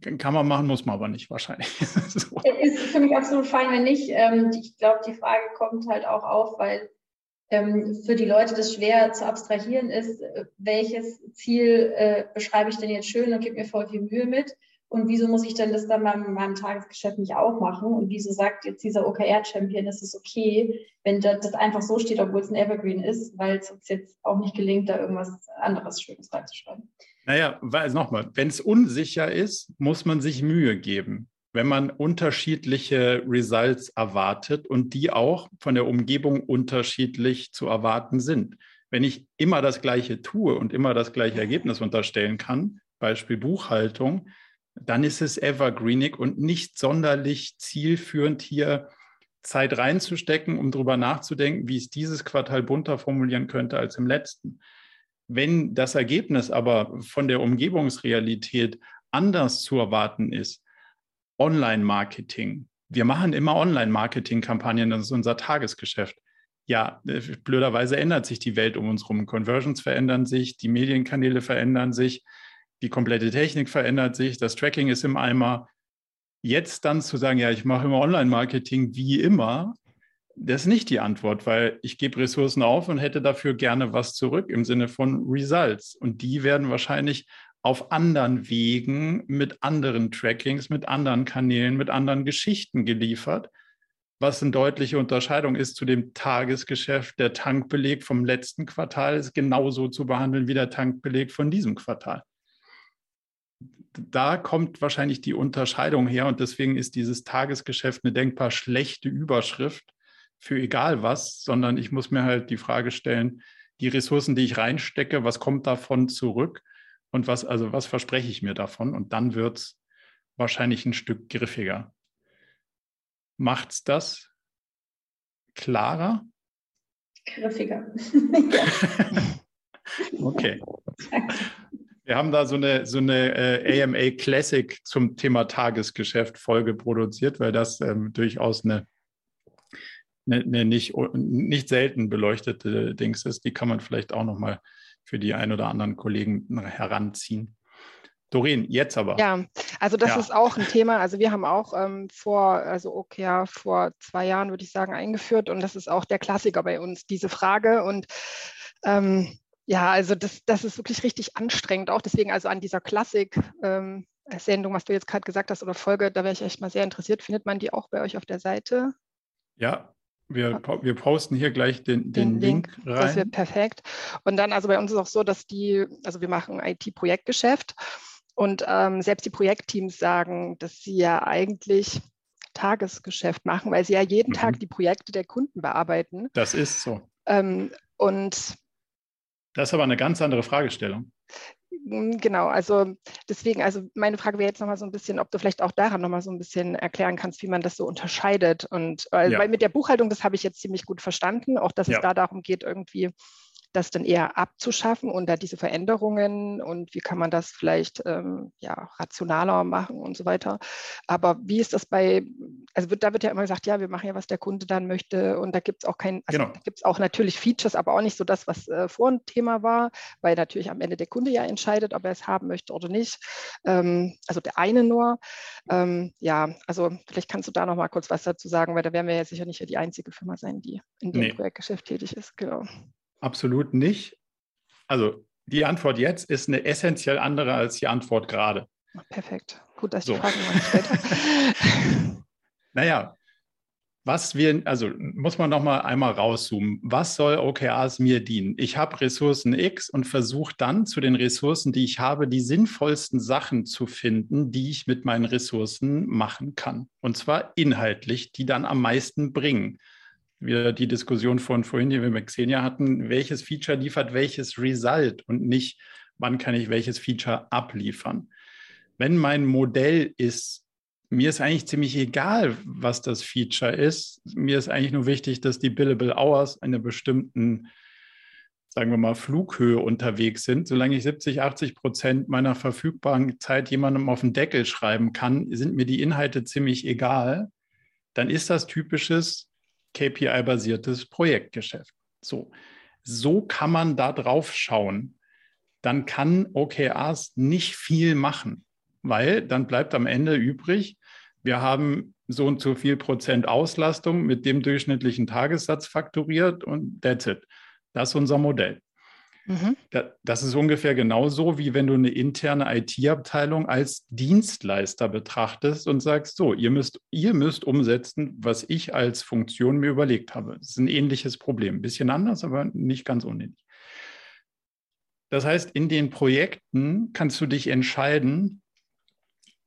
kann man machen, muss man aber nicht wahrscheinlich. so. Ist für mich absolut fein, wenn nicht. Ähm, ich glaube, die Frage kommt halt auch auf, weil ähm, für die Leute das schwer zu abstrahieren ist, äh, welches Ziel äh, beschreibe ich denn jetzt schön und gebe mir voll viel Mühe mit. Und wieso muss ich denn das dann beim, meinem Tagesgeschäft nicht auch machen? Und wieso sagt jetzt dieser OKR-Champion, es ist okay, wenn das einfach so steht, obwohl es ein Evergreen ist, weil es uns jetzt auch nicht gelingt, da irgendwas anderes Schönes reinzuschreiben. Naja, weil nochmal, wenn es unsicher ist, muss man sich Mühe geben. Wenn man unterschiedliche Results erwartet und die auch von der Umgebung unterschiedlich zu erwarten sind. Wenn ich immer das Gleiche tue und immer das gleiche Ergebnis unterstellen kann, Beispiel Buchhaltung, dann ist es evergreenig und nicht sonderlich zielführend, hier Zeit reinzustecken, um darüber nachzudenken, wie es dieses Quartal bunter formulieren könnte als im letzten. Wenn das Ergebnis aber von der Umgebungsrealität anders zu erwarten ist, Online-Marketing. Wir machen immer Online-Marketing-Kampagnen, das ist unser Tagesgeschäft. Ja, blöderweise ändert sich die Welt um uns herum. Conversions verändern sich, die Medienkanäle verändern sich, die komplette Technik verändert sich, das Tracking ist im Eimer. Jetzt dann zu sagen, ja, ich mache immer Online-Marketing wie immer, das ist nicht die Antwort, weil ich gebe Ressourcen auf und hätte dafür gerne was zurück im Sinne von Results. Und die werden wahrscheinlich auf anderen Wegen mit anderen Trackings, mit anderen Kanälen, mit anderen Geschichten geliefert, was eine deutliche Unterscheidung ist zu dem Tagesgeschäft. Der Tankbeleg vom letzten Quartal ist genauso zu behandeln wie der Tankbeleg von diesem Quartal. Da kommt wahrscheinlich die Unterscheidung her und deswegen ist dieses Tagesgeschäft eine denkbar schlechte Überschrift für egal was, sondern ich muss mir halt die Frage stellen, die Ressourcen, die ich reinstecke, was kommt davon zurück und was, also was verspreche ich mir davon? Und dann wird es wahrscheinlich ein Stück griffiger. Macht's das klarer? Griffiger. okay. Wir haben da so eine, so eine äh, AMA Classic zum Thema Tagesgeschäft Folge produziert, weil das ähm, durchaus eine, eine, eine, nicht, nicht selten beleuchtete Dings ist. Die kann man vielleicht auch nochmal für die ein oder anderen Kollegen heranziehen. Doreen, jetzt aber. Ja, also das ja. ist auch ein Thema. Also wir haben auch ähm, vor, also OKR vor zwei Jahren, würde ich sagen, eingeführt und das ist auch der Klassiker bei uns, diese Frage. Und ähm, ja, also das, das ist wirklich richtig anstrengend. Auch deswegen, also an dieser Klassik-Sendung, ähm, was du jetzt gerade gesagt hast oder Folge, da wäre ich echt mal sehr interessiert. Findet man die auch bei euch auf der Seite? Ja, wir, wir posten hier gleich den, den, den Link, Link, rein. Das wird perfekt. Und dann, also bei uns ist auch so, dass die, also wir machen IT-Projektgeschäft und ähm, selbst die Projektteams sagen, dass sie ja eigentlich Tagesgeschäft machen, weil sie ja jeden mhm. Tag die Projekte der Kunden bearbeiten. Das ist so. Ähm, und das ist aber eine ganz andere Fragestellung. Hm, genau, also deswegen, also meine Frage wäre jetzt nochmal so ein bisschen, ob du vielleicht auch daran nochmal so ein bisschen erklären kannst, wie man das so unterscheidet. Und weil, ja. weil mit der Buchhaltung, das habe ich jetzt ziemlich gut verstanden, auch dass ja. es da darum geht, irgendwie das dann eher abzuschaffen und da diese Veränderungen und wie kann man das vielleicht ähm, ja, rationaler machen und so weiter. Aber wie ist das bei, also wird, da wird ja immer gesagt, ja, wir machen ja, was der Kunde dann möchte und da gibt es auch kein, also genau. da gibt es auch natürlich Features, aber auch nicht so das, was äh, vor ein Thema war, weil natürlich am Ende der Kunde ja entscheidet, ob er es haben möchte oder nicht. Ähm, also der eine nur. Ähm, ja, also vielleicht kannst du da noch mal kurz was dazu sagen, weil da werden wir ja sicher nicht die einzige Firma sein, die in dem nee. Projektgeschäft tätig ist. Genau. Absolut nicht. Also die Antwort jetzt ist eine essentiell andere als die Antwort gerade. Perfekt. Gut, dass ich so. die Frage mal gestellt habe. naja, was wir, also muss man noch mal einmal rauszoomen. Was soll OKRs mir dienen? Ich habe Ressourcen X und versuche dann zu den Ressourcen, die ich habe, die sinnvollsten Sachen zu finden, die ich mit meinen Ressourcen machen kann. Und zwar inhaltlich, die dann am meisten bringen wieder die Diskussion von vorhin, die wir mit Xenia hatten, welches Feature liefert welches Result und nicht, wann kann ich welches Feature abliefern. Wenn mein Modell ist, mir ist eigentlich ziemlich egal, was das Feature ist. Mir ist eigentlich nur wichtig, dass die Billable Hours einer bestimmten, sagen wir mal, Flughöhe unterwegs sind. Solange ich 70, 80 Prozent meiner verfügbaren Zeit jemandem auf den Deckel schreiben kann, sind mir die Inhalte ziemlich egal. Dann ist das typisches KPI-basiertes Projektgeschäft. So, so kann man da drauf schauen. Dann kann OKRs nicht viel machen, weil dann bleibt am Ende übrig, wir haben so und so viel Prozent Auslastung mit dem durchschnittlichen Tagessatz fakturiert und that's it. Das ist unser Modell. Mhm. Das ist ungefähr genauso, wie wenn du eine interne IT-Abteilung als Dienstleister betrachtest und sagst, so, ihr müsst, ihr müsst umsetzen, was ich als Funktion mir überlegt habe. Das ist ein ähnliches Problem. Ein bisschen anders, aber nicht ganz unähnlich. Das heißt, in den Projekten kannst du dich entscheiden,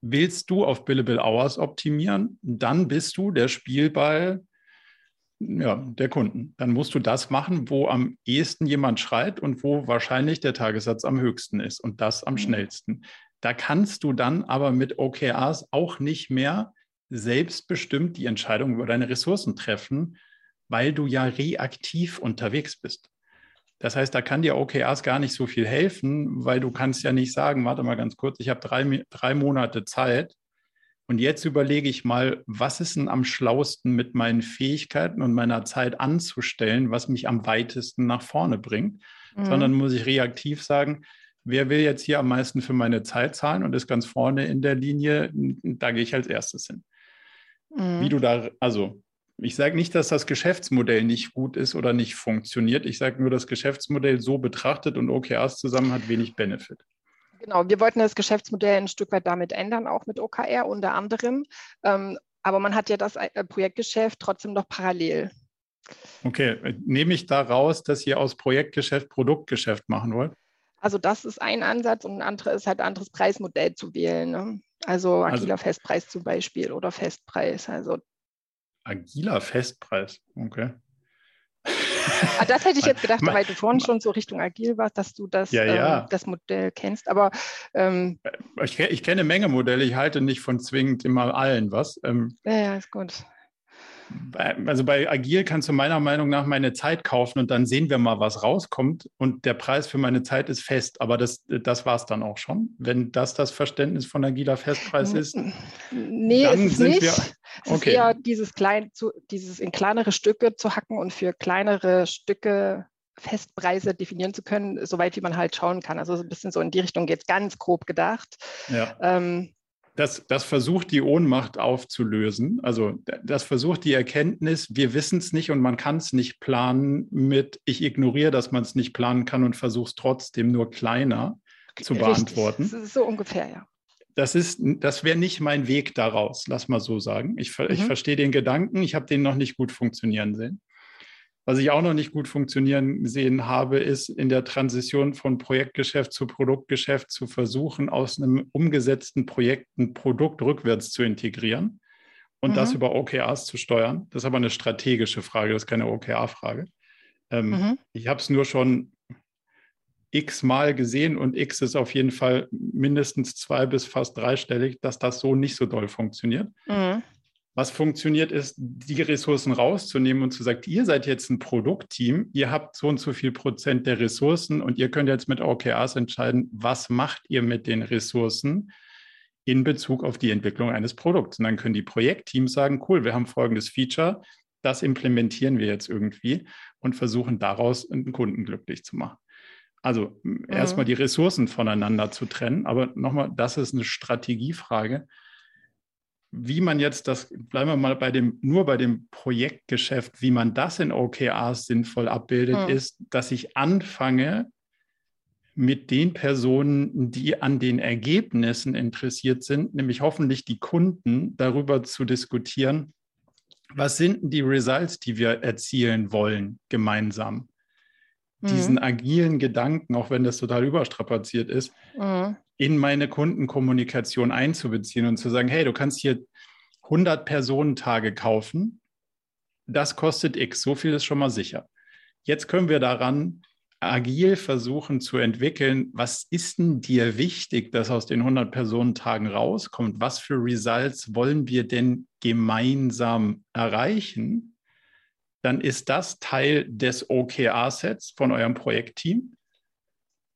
willst du auf Billable Hours optimieren, dann bist du der Spielball ja, der Kunden. Dann musst du das machen, wo am ehesten jemand schreit und wo wahrscheinlich der Tagessatz am höchsten ist und das am mhm. schnellsten. Da kannst du dann aber mit OKRs auch nicht mehr selbstbestimmt die Entscheidung über deine Ressourcen treffen, weil du ja reaktiv unterwegs bist. Das heißt, da kann dir OKRs gar nicht so viel helfen, weil du kannst ja nicht sagen, warte mal ganz kurz, ich habe drei, drei Monate Zeit, und jetzt überlege ich mal, was ist denn am schlausten mit meinen Fähigkeiten und meiner Zeit anzustellen, was mich am weitesten nach vorne bringt, mhm. sondern muss ich reaktiv sagen, wer will jetzt hier am meisten für meine Zeit zahlen und ist ganz vorne in der Linie, da gehe ich als erstes hin. Mhm. Wie du da, also ich sage nicht, dass das Geschäftsmodell nicht gut ist oder nicht funktioniert. Ich sage nur, das Geschäftsmodell so betrachtet und OKRs zusammen hat wenig Benefit. Genau, wir wollten das Geschäftsmodell ein Stück weit damit ändern, auch mit OKR unter anderem. Ähm, aber man hat ja das äh, Projektgeschäft trotzdem noch parallel. Okay, nehme ich da raus, dass ihr aus Projektgeschäft Produktgeschäft machen wollt? Also das ist ein Ansatz und ein anderer ist halt ein anderes Preismodell zu wählen. Ne? Also, also agiler also, Festpreis zum Beispiel oder Festpreis. Also agiler Festpreis, okay. Ah, das hätte ich jetzt gedacht, weil du vorhin schon so Richtung agil warst, dass du das, ja, ja. Ähm, das Modell kennst. Aber ähm, ich, ich, kenne Menge Modelle, ich halte nicht von zwingend immer allen was. Ähm, ja, ja, ist gut. Also bei Agil kannst du meiner Meinung nach meine Zeit kaufen und dann sehen wir mal, was rauskommt. Und der Preis für meine Zeit ist fest. Aber das, das war es dann auch schon. Wenn das das Verständnis von agiler Festpreis ist, nee, dann ist sind nicht. wir. Es ist eher dieses, klein, zu, dieses in kleinere Stücke zu hacken und für kleinere Stücke Festpreise definieren zu können, soweit wie man halt schauen kann. Also ein bisschen so in die Richtung geht es ganz grob gedacht. Ja. Ähm, das, das versucht die Ohnmacht aufzulösen. Also das versucht die Erkenntnis, wir wissen es nicht und man kann es nicht planen mit, ich ignoriere, dass man es nicht planen kann und versuche es trotzdem nur kleiner zu Richtig. beantworten. Das ist so ungefähr, ja. Das, das wäre nicht mein Weg daraus, lass mal so sagen. Ich, mhm. ich verstehe den Gedanken, ich habe den noch nicht gut funktionieren sehen. Was ich auch noch nicht gut funktionieren sehen habe, ist in der Transition von Projektgeschäft zu Produktgeschäft zu versuchen, aus einem umgesetzten Projekt ein Produkt rückwärts zu integrieren und mhm. das über OKRs zu steuern. Das ist aber eine strategische Frage, das ist keine OKR-Frage. Ähm, mhm. Ich habe es nur schon x-mal gesehen und x ist auf jeden Fall mindestens zwei bis fast dreistellig, dass das so nicht so doll funktioniert. Mhm. Was funktioniert, ist, die Ressourcen rauszunehmen und zu sagen, ihr seid jetzt ein Produktteam, ihr habt so und so viel Prozent der Ressourcen und ihr könnt jetzt mit OKRs entscheiden, was macht ihr mit den Ressourcen in Bezug auf die Entwicklung eines Produkts. Und dann können die Projektteams sagen, cool, wir haben folgendes Feature, das implementieren wir jetzt irgendwie und versuchen daraus einen Kunden glücklich zu machen. Also mhm. erstmal die Ressourcen voneinander zu trennen, aber nochmal, das ist eine Strategiefrage wie man jetzt das, bleiben wir mal bei dem, nur bei dem Projektgeschäft, wie man das in OKRs sinnvoll abbildet, hm. ist, dass ich anfange, mit den Personen, die an den Ergebnissen interessiert sind, nämlich hoffentlich die Kunden, darüber zu diskutieren, was sind die Results, die wir erzielen wollen gemeinsam. Mhm. Diesen agilen Gedanken, auch wenn das total überstrapaziert ist, mhm in meine Kundenkommunikation einzubeziehen und zu sagen, hey, du kannst hier 100 Personentage kaufen, das kostet X, so viel ist schon mal sicher. Jetzt können wir daran agil versuchen zu entwickeln, was ist denn dir wichtig, dass aus den 100 Personentagen rauskommt? Was für Results wollen wir denn gemeinsam erreichen? Dann ist das Teil des OKR-Sets von eurem Projektteam.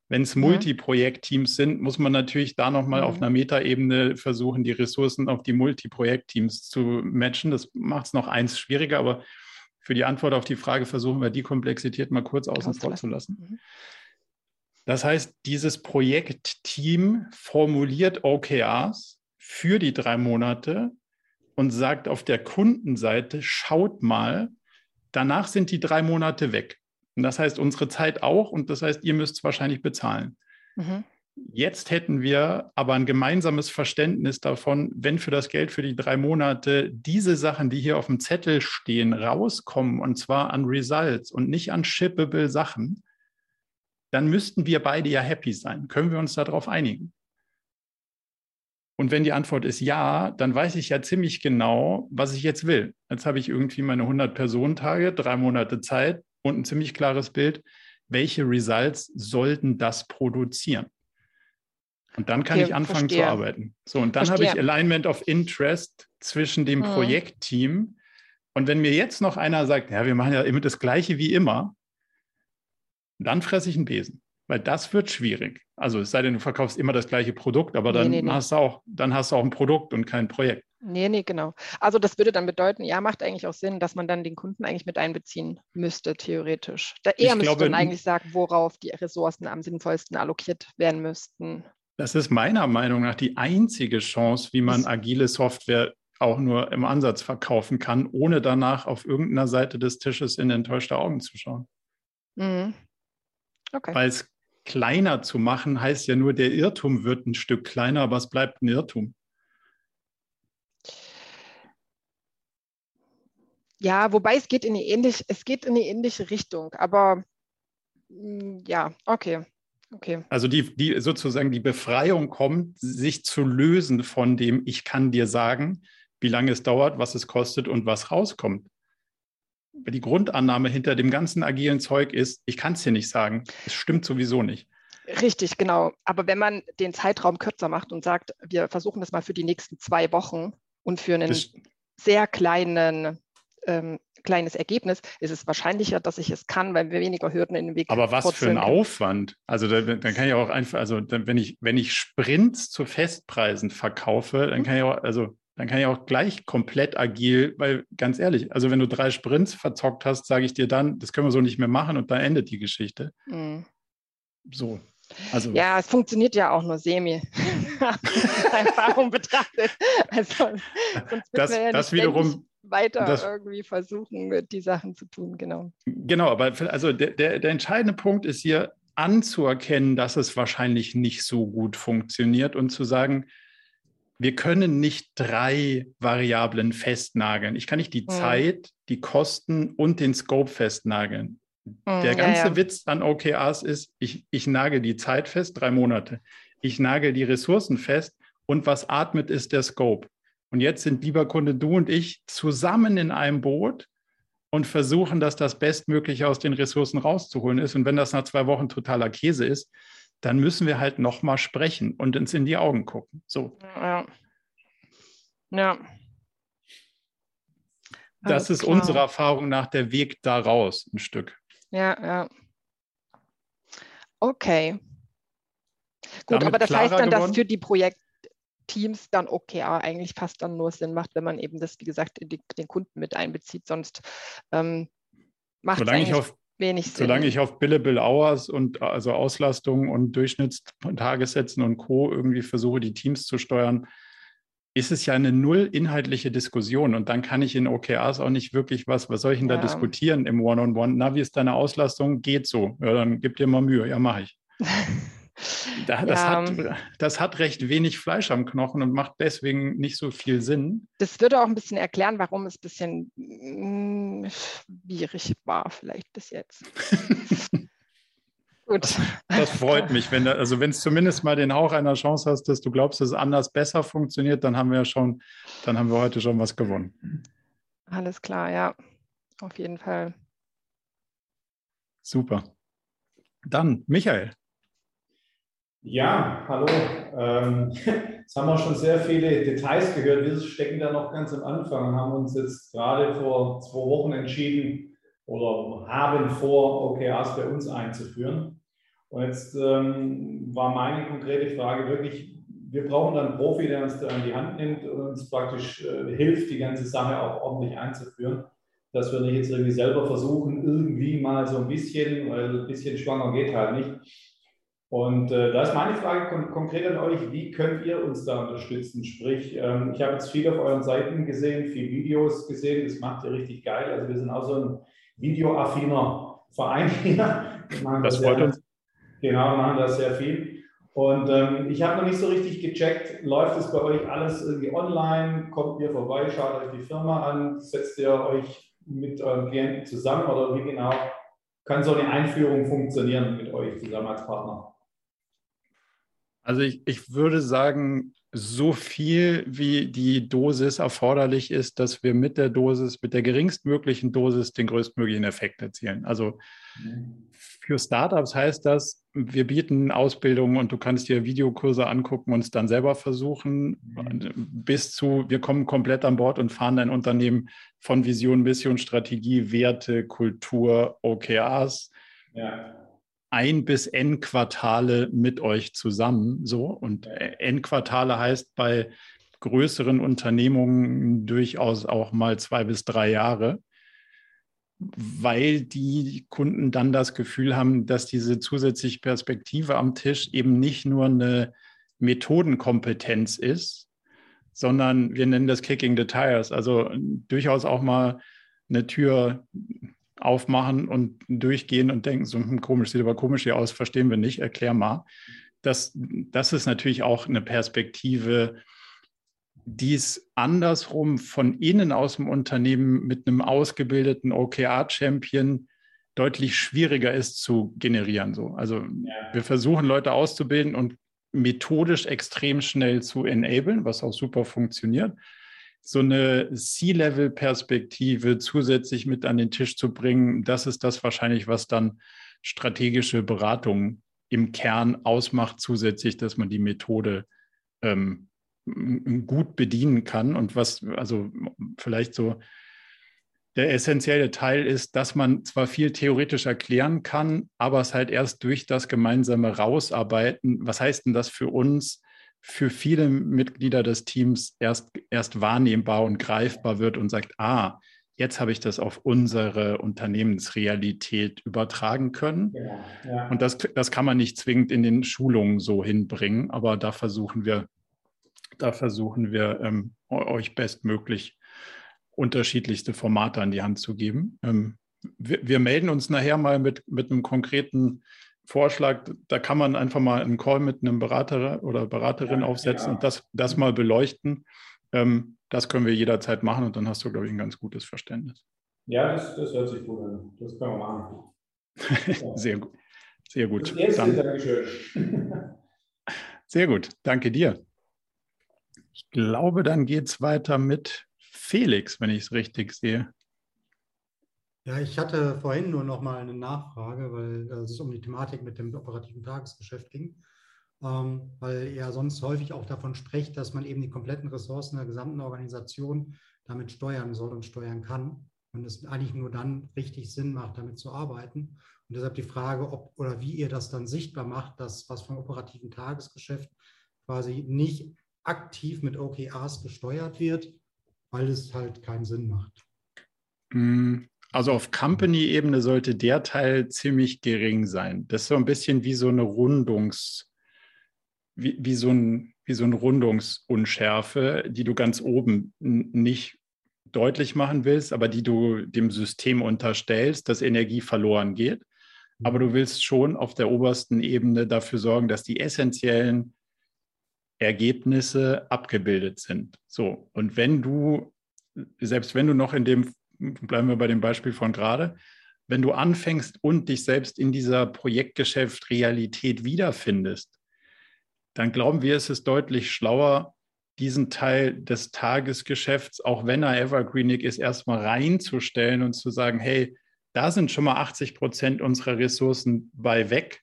Wenn es Multiprojektteams sind, muss man natürlich da nochmal mhm. auf einer Metaebene versuchen, die Ressourcen auf die Multiprojektteams zu matchen. Das macht es noch eins schwieriger, aber für die Antwort auf die Frage versuchen wir die Komplexität mal kurz außen vor zu lassen. Mhm. Das heißt, dieses Projektteam formuliert OKRs für die drei Monate und sagt auf der Kundenseite, schaut mal, danach sind die drei Monate weg. Und das heißt unsere Zeit auch und das heißt, ihr müsst es wahrscheinlich bezahlen. Mhm. Jetzt hätten wir aber ein gemeinsames Verständnis davon, wenn für das Geld für die drei Monate diese Sachen, die hier auf dem Zettel stehen, rauskommen und zwar an Results und nicht an shippable Sachen, dann müssten wir beide ja happy sein. Können wir uns darauf einigen? Und wenn die Antwort ist ja, dann weiß ich ja ziemlich genau, was ich jetzt will. Jetzt habe ich irgendwie meine 100 Personentage, drei Monate Zeit, und ein ziemlich klares Bild, welche Results sollten das produzieren. Und dann kann okay, ich anfangen verstehe. zu arbeiten. So, und dann verstehe. habe ich Alignment of Interest zwischen dem hm. Projektteam. Und wenn mir jetzt noch einer sagt, ja, wir machen ja immer das Gleiche wie immer, dann fresse ich einen Besen. Weil das wird schwierig. Also es sei denn, du verkaufst immer das gleiche Produkt, aber dann, nee, nee, hast, Du auch, dann hast du auch ein Produkt und kein Projekt. Nee, nee, genau. Also das würde dann bedeuten, ja, macht eigentlich auch Sinn, dass man dann den Kunden eigentlich mit einbeziehen müsste, theoretisch. Da er müsste glaube, dann eigentlich sagen, worauf die Ressourcen am sinnvollsten allokiert werden müssten. Das ist meiner Meinung nach die einzige Chance, wie man agile Software auch nur im Ansatz verkaufen kann, ohne danach auf irgendeiner Seite des Tisches in enttäuschte Augen zu schauen. Mhm. Okay. Weil es kleiner zu machen heißt ja nur, der Irrtum wird ein Stück kleiner, aber es bleibt ein Irrtum. Ja, wobei es geht in eine ähnliche, es geht in eine ähnliche Richtung, aber mm, ja, okay. Okay. Also die, die sozusagen die Befreiung kommt, sich zu lösen von dem, ich kann dir sagen, wie lange es dauert, was es kostet und was rauskommt. Die Grundannahme hinter dem ganzen agilen Zeug ist, ich kann es dir nicht sagen. Es stimmt sowieso nicht. Richtig, genau. Aber wenn man den Zeitraum kürzer macht und sagt, wir versuchen das mal für die nächsten zwei Wochen und für einen das sehr kleinen ähm, kleines Ergebnis, ist es wahrscheinlicher, dass ich es kann, weil wir weniger Hürden in den Weg Aber was für ein Aufwand. Also dann, dann kann ich auch einfach, also dann, wenn ich, wenn ich Sprints zu Festpreisen verkaufe, dann mhm. kann ich auch, also dann kann ich auch gleich komplett agil, weil ganz ehrlich, also wenn du drei Sprints verzockt hast, sage ich dir dann, das können wir so nicht mehr machen und dann endet die Geschichte. Mhm. So. Also, ja, es funktioniert ja auch nur semi. Erfahrung betrachtet. Also, sonst das, ja das wiederum weiter das, irgendwie versuchen, die Sachen zu tun, genau. Genau, aber also der, der, der entscheidende Punkt ist hier anzuerkennen, dass es wahrscheinlich nicht so gut funktioniert und zu sagen, wir können nicht drei Variablen festnageln. Ich kann nicht die mhm. Zeit, die Kosten und den Scope festnageln. Mhm, Der ganze ja, ja. Witz an OKRs ist, ich, ich nagel die Zeit fest, drei Monate. Ich nagel die Ressourcen fest und was atmet, ist der Scope. Und jetzt sind, lieber Kunde, du und ich zusammen in einem Boot und versuchen, dass das Bestmögliche aus den Ressourcen rauszuholen ist. Und wenn das nach zwei Wochen totaler Käse ist, dann müssen wir halt nochmal sprechen und uns in die Augen gucken. So. Ja. ja. Das ist klar. unsere Erfahrung nach der Weg daraus ein Stück. Ja, ja. Okay. Gut, Damit aber das heißt dann, geworden? dass für die Projektteams dann OKR eigentlich fast dann nur Sinn macht, wenn man eben das, wie gesagt, die, den Kunden mit einbezieht. Sonst ähm, macht es eigentlich auf wenig Sinn. Solange ich auf Billable Hours und also Auslastung und Durchschnittstagessätzen und Co. irgendwie versuche, die Teams zu steuern, ist es ja eine null inhaltliche Diskussion und dann kann ich in OKRs auch nicht wirklich was, was soll ich denn da diskutieren im One-on-One? -on -One? Na, wie ist deine Auslastung? Geht so. Ja, dann gib dir mal Mühe. Ja, mache ich. Da, das, ja. hat, das hat recht wenig Fleisch am Knochen und macht deswegen nicht so viel Sinn. Das würde auch ein bisschen erklären, warum es ein bisschen mh, mm, schwierig war, vielleicht bis jetzt. Gut. Das, das, freut mich, wenn da, also wenn es zumindest mal den Hauch einer Chance hast, dass du glaubst, dass es anders besser funktioniert, dann haben wir schon, dann haben wir heute schon was gewonnen. Alles klar, ja, auf jeden Fall. Super. Dann, Michael. Ja, hallo. Ähm, jetzt haben wir schon sehr viele Details gehört. Wir stecken da noch ganz am Anfang haben uns jetzt gerade vor zwei Wochen entschieden oder haben vor, OKRs bei uns einzuführen. Und jetzt ähm, war meine konkrete Frage wirklich, wir brauchen dann einen Profi, der uns da in die Hand nimmt und uns praktisch äh, hilft, die ganze Sache auch ordentlich einzuführen. Dass wir nicht jetzt irgendwie selber versuchen, irgendwie mal so ein bisschen, weil ein bisschen schwanger geht halt nicht und äh, da ist meine Frage kon konkret an euch, wie könnt ihr uns da unterstützen? Sprich, ähm, ich habe jetzt viel auf euren Seiten gesehen, viel Videos gesehen, das macht ihr richtig geil. Also wir sind auch so ein videoaffiner Verein hier. das freut uns. Genau, machen da sehr viel. Und ähm, ich habe noch nicht so richtig gecheckt, läuft es bei euch alles irgendwie online? Kommt ihr vorbei, schaut euch die Firma an, setzt ihr euch mit euren Klienten zusammen oder wie genau kann so eine Einführung funktionieren mit euch zusammen als Partner? Also ich, ich würde sagen, so viel wie die Dosis erforderlich ist, dass wir mit der Dosis, mit der geringstmöglichen Dosis den größtmöglichen Effekt erzielen. Also für Startups heißt das, wir bieten Ausbildungen und du kannst dir Videokurse angucken und es dann selber versuchen, bis zu, wir kommen komplett an Bord und fahren dein Unternehmen von Vision, Mission, Strategie, Werte, Kultur, OKRs. Ja ein bis n Quartale mit euch zusammen. So und n Quartale heißt bei größeren Unternehmungen durchaus auch mal zwei bis drei Jahre, weil die Kunden dann das Gefühl haben, dass diese zusätzliche Perspektive am Tisch eben nicht nur eine Methodenkompetenz ist, sondern wir nennen das Kicking the Tires, also durchaus auch mal eine Tür aufmachen und durchgehen und denken, so hm, komisch, sieht aber komisch hier aus, verstehen wir nicht, erklär mal. Das, das ist natürlich auch eine Perspektive, die es andersrum von innen aus dem Unternehmen mit einem ausgebildeten OKR-Champion deutlich schwieriger ist zu generieren. So. Also ja. wir versuchen Leute auszubilden und methodisch extrem schnell zu enablen, was auch super funktioniert so eine C-Level-Perspektive zusätzlich mit an den Tisch zu bringen, das ist das wahrscheinlich, was dann strategische Beratung im Kern ausmacht, zusätzlich, dass man die Methode ähm, gut bedienen kann. Und was, also vielleicht so der essentielle Teil ist, dass man zwar viel theoretisch erklären kann, aber es halt erst durch das gemeinsame Rausarbeiten, was heißt denn das für uns, für viele Mitglieder des Teams erst, erst wahrnehmbar und greifbar wird und sagt, ah, jetzt habe ich das auf unsere Unternehmensrealität übertragen können. Ja, ja. Und das, das kann man nicht zwingend in den Schulungen so hinbringen, aber da versuchen wir, da versuchen wir ähm, euch bestmöglich unterschiedlichste Formate an die Hand zu geben. Ähm, wir, wir, melden uns nachher mal mit, mit einem konkreten Vorschlag. Da kann man einfach mal einen Call mit einem Berater oder Beraterin ja, aufsetzen ja. und das, das mal beleuchten. Ähm, das können wir jederzeit machen und dann hast du, glaube ich, ein ganz gutes Verständnis. Ja, das, das hört sich gut an. Das können wir machen. Sehr gut. Sehr gut. Dann, Dankeschön. Sehr gut. Danke dir. Ich glaube, dann geht es weiter mit Felix, wenn ich es richtig sehe. Ja, ich hatte vorhin nur noch mal eine Nachfrage, weil es um die Thematik mit dem operativen Tagesgeschäft ging, ähm, weil ihr sonst häufig auch davon spricht, dass man eben die kompletten Ressourcen der gesamten Organisation damit steuern soll und steuern kann und es eigentlich nur dann richtig Sinn macht, damit zu arbeiten. Und deshalb die Frage, ob oder wie ihr das dann sichtbar macht, dass was vom operativen Tagesgeschäft quasi nicht aktiv mit OKRs gesteuert wird, weil es halt keinen Sinn macht. Also auf Company-Ebene sollte der Teil ziemlich gering sein. Das ist so ein bisschen wie so eine Rundungs, wie, wie, so, ein, wie so eine Rundungsunschärfe, die du ganz oben nicht deutlich machen willst, aber die du dem System unterstellst, dass Energie verloren geht. Aber du willst schon auf der obersten Ebene dafür sorgen, dass die essentiellen Ergebnisse abgebildet sind. So, und wenn du, selbst wenn du noch in dem, bleiben wir bei dem Beispiel von gerade, wenn du anfängst und dich selbst in dieser Projektgeschäft Realität wiederfindest, dann glauben wir, es ist deutlich schlauer, diesen Teil des Tagesgeschäfts, auch wenn er evergreenig ist, erstmal reinzustellen und zu sagen, hey, da sind schon mal 80 Prozent unserer Ressourcen bei weg.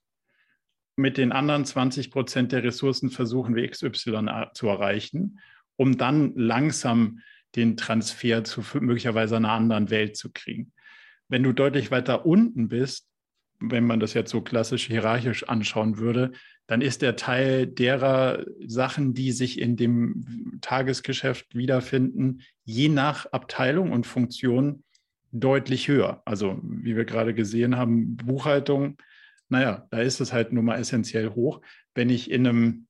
Mit den anderen 20 Prozent der Ressourcen versuchen wir XY zu erreichen, um dann langsam den Transfer zu möglicherweise einer anderen Welt zu kriegen. Wenn du deutlich weiter unten bist, wenn man das jetzt so klassisch hierarchisch anschauen würde, dann ist der Teil derer Sachen, die sich in dem Tagesgeschäft wiederfinden, je nach Abteilung und Funktion deutlich höher. Also wie wir gerade gesehen haben, Buchhaltung naja, da ist es halt nun mal essentiell hoch. Wenn ich in einem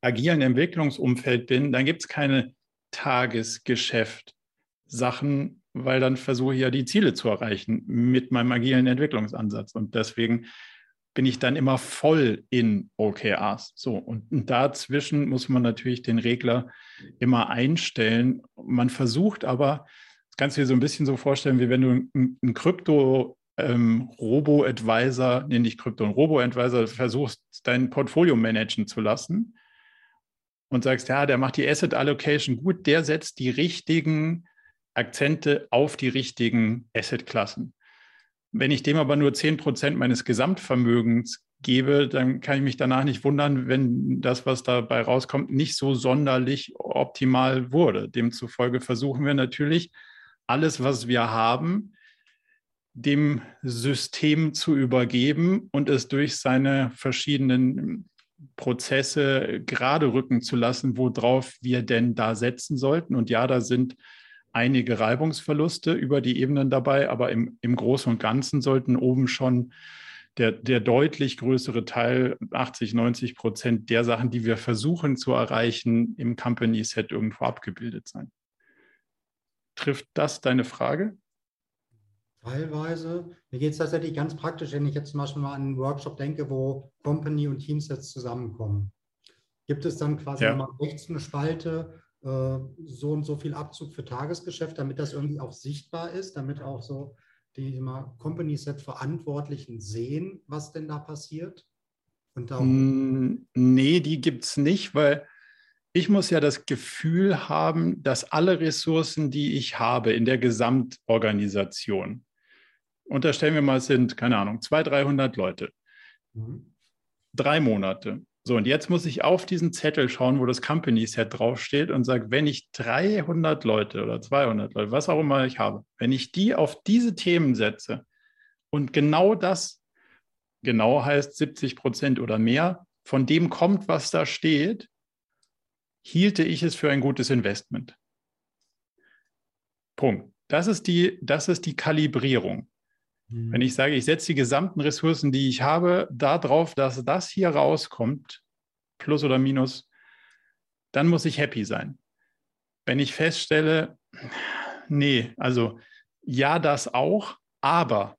agilen Entwicklungsumfeld bin, dann gibt es keine Tagesgeschäft-Sachen, weil dann versuche ich ja die Ziele zu erreichen mit meinem agilen Entwicklungsansatz. Und deswegen bin ich dann immer voll in OKRs. So, und, und dazwischen muss man natürlich den Regler immer einstellen. Man versucht aber, das kannst du dir so ein bisschen so vorstellen, wie wenn du ein, ein Krypto ähm, nee, nicht Krypto, ein Robo-Advisor, versuchst, dein Portfolio managen zu lassen und sagst, ja, der macht die Asset Allocation gut, der setzt die richtigen Akzente auf die richtigen Asset-Klassen. Wenn ich dem aber nur 10% meines Gesamtvermögens gebe, dann kann ich mich danach nicht wundern, wenn das, was dabei rauskommt, nicht so sonderlich optimal wurde. Demzufolge versuchen wir natürlich, alles, was wir haben, dem System zu übergeben und es durch seine verschiedenen Prozesse gerade rücken zu lassen, worauf wir denn da setzen sollten. Und ja, da sind einige Reibungsverluste über die Ebenen dabei, aber im, im Großen und Ganzen sollten oben schon der, der deutlich größere Teil, 80, 90 Prozent der Sachen, die wir versuchen zu erreichen, im Company Set irgendwo abgebildet sein. Trifft das deine Frage? Teilweise. Mir geht es tatsächlich ganz praktisch, wenn ich jetzt zum Beispiel mal an einen Workshop denke, wo Company und Teamsets zusammenkommen. Gibt es dann quasi ja. nochmal rechts eine Spalte, äh, so und so viel Abzug für Tagesgeschäft, damit das irgendwie auch sichtbar ist, damit auch so die immer Company-Set-Verantwortlichen sehen, was denn da passiert? Und auch mm, nee, die gibt es nicht, weil ich muss ja das Gefühl haben, dass alle Ressourcen, die ich habe in der Gesamtorganisation, unterstellen wir mal, es sind, keine Ahnung, 200, 300 Leute. Mhm. Drei Monate. So, und jetzt muss ich auf diesen Zettel schauen, wo das Company Set draufsteht und sage, wenn ich 300 Leute oder 200 Leute, was auch immer ich habe, wenn ich die auf diese Themen setze und genau das, genau heißt 70 Prozent oder mehr, von dem kommt, was da steht, hielte ich es für ein gutes Investment. Punkt. Das ist die, das ist die Kalibrierung. Mhm. Wenn ich sage, ich setze die gesamten Ressourcen, die ich habe, darauf, dass das hier rauskommt, plus oder minus, dann muss ich happy sein. Wenn ich feststelle, nee, also ja, das auch, aber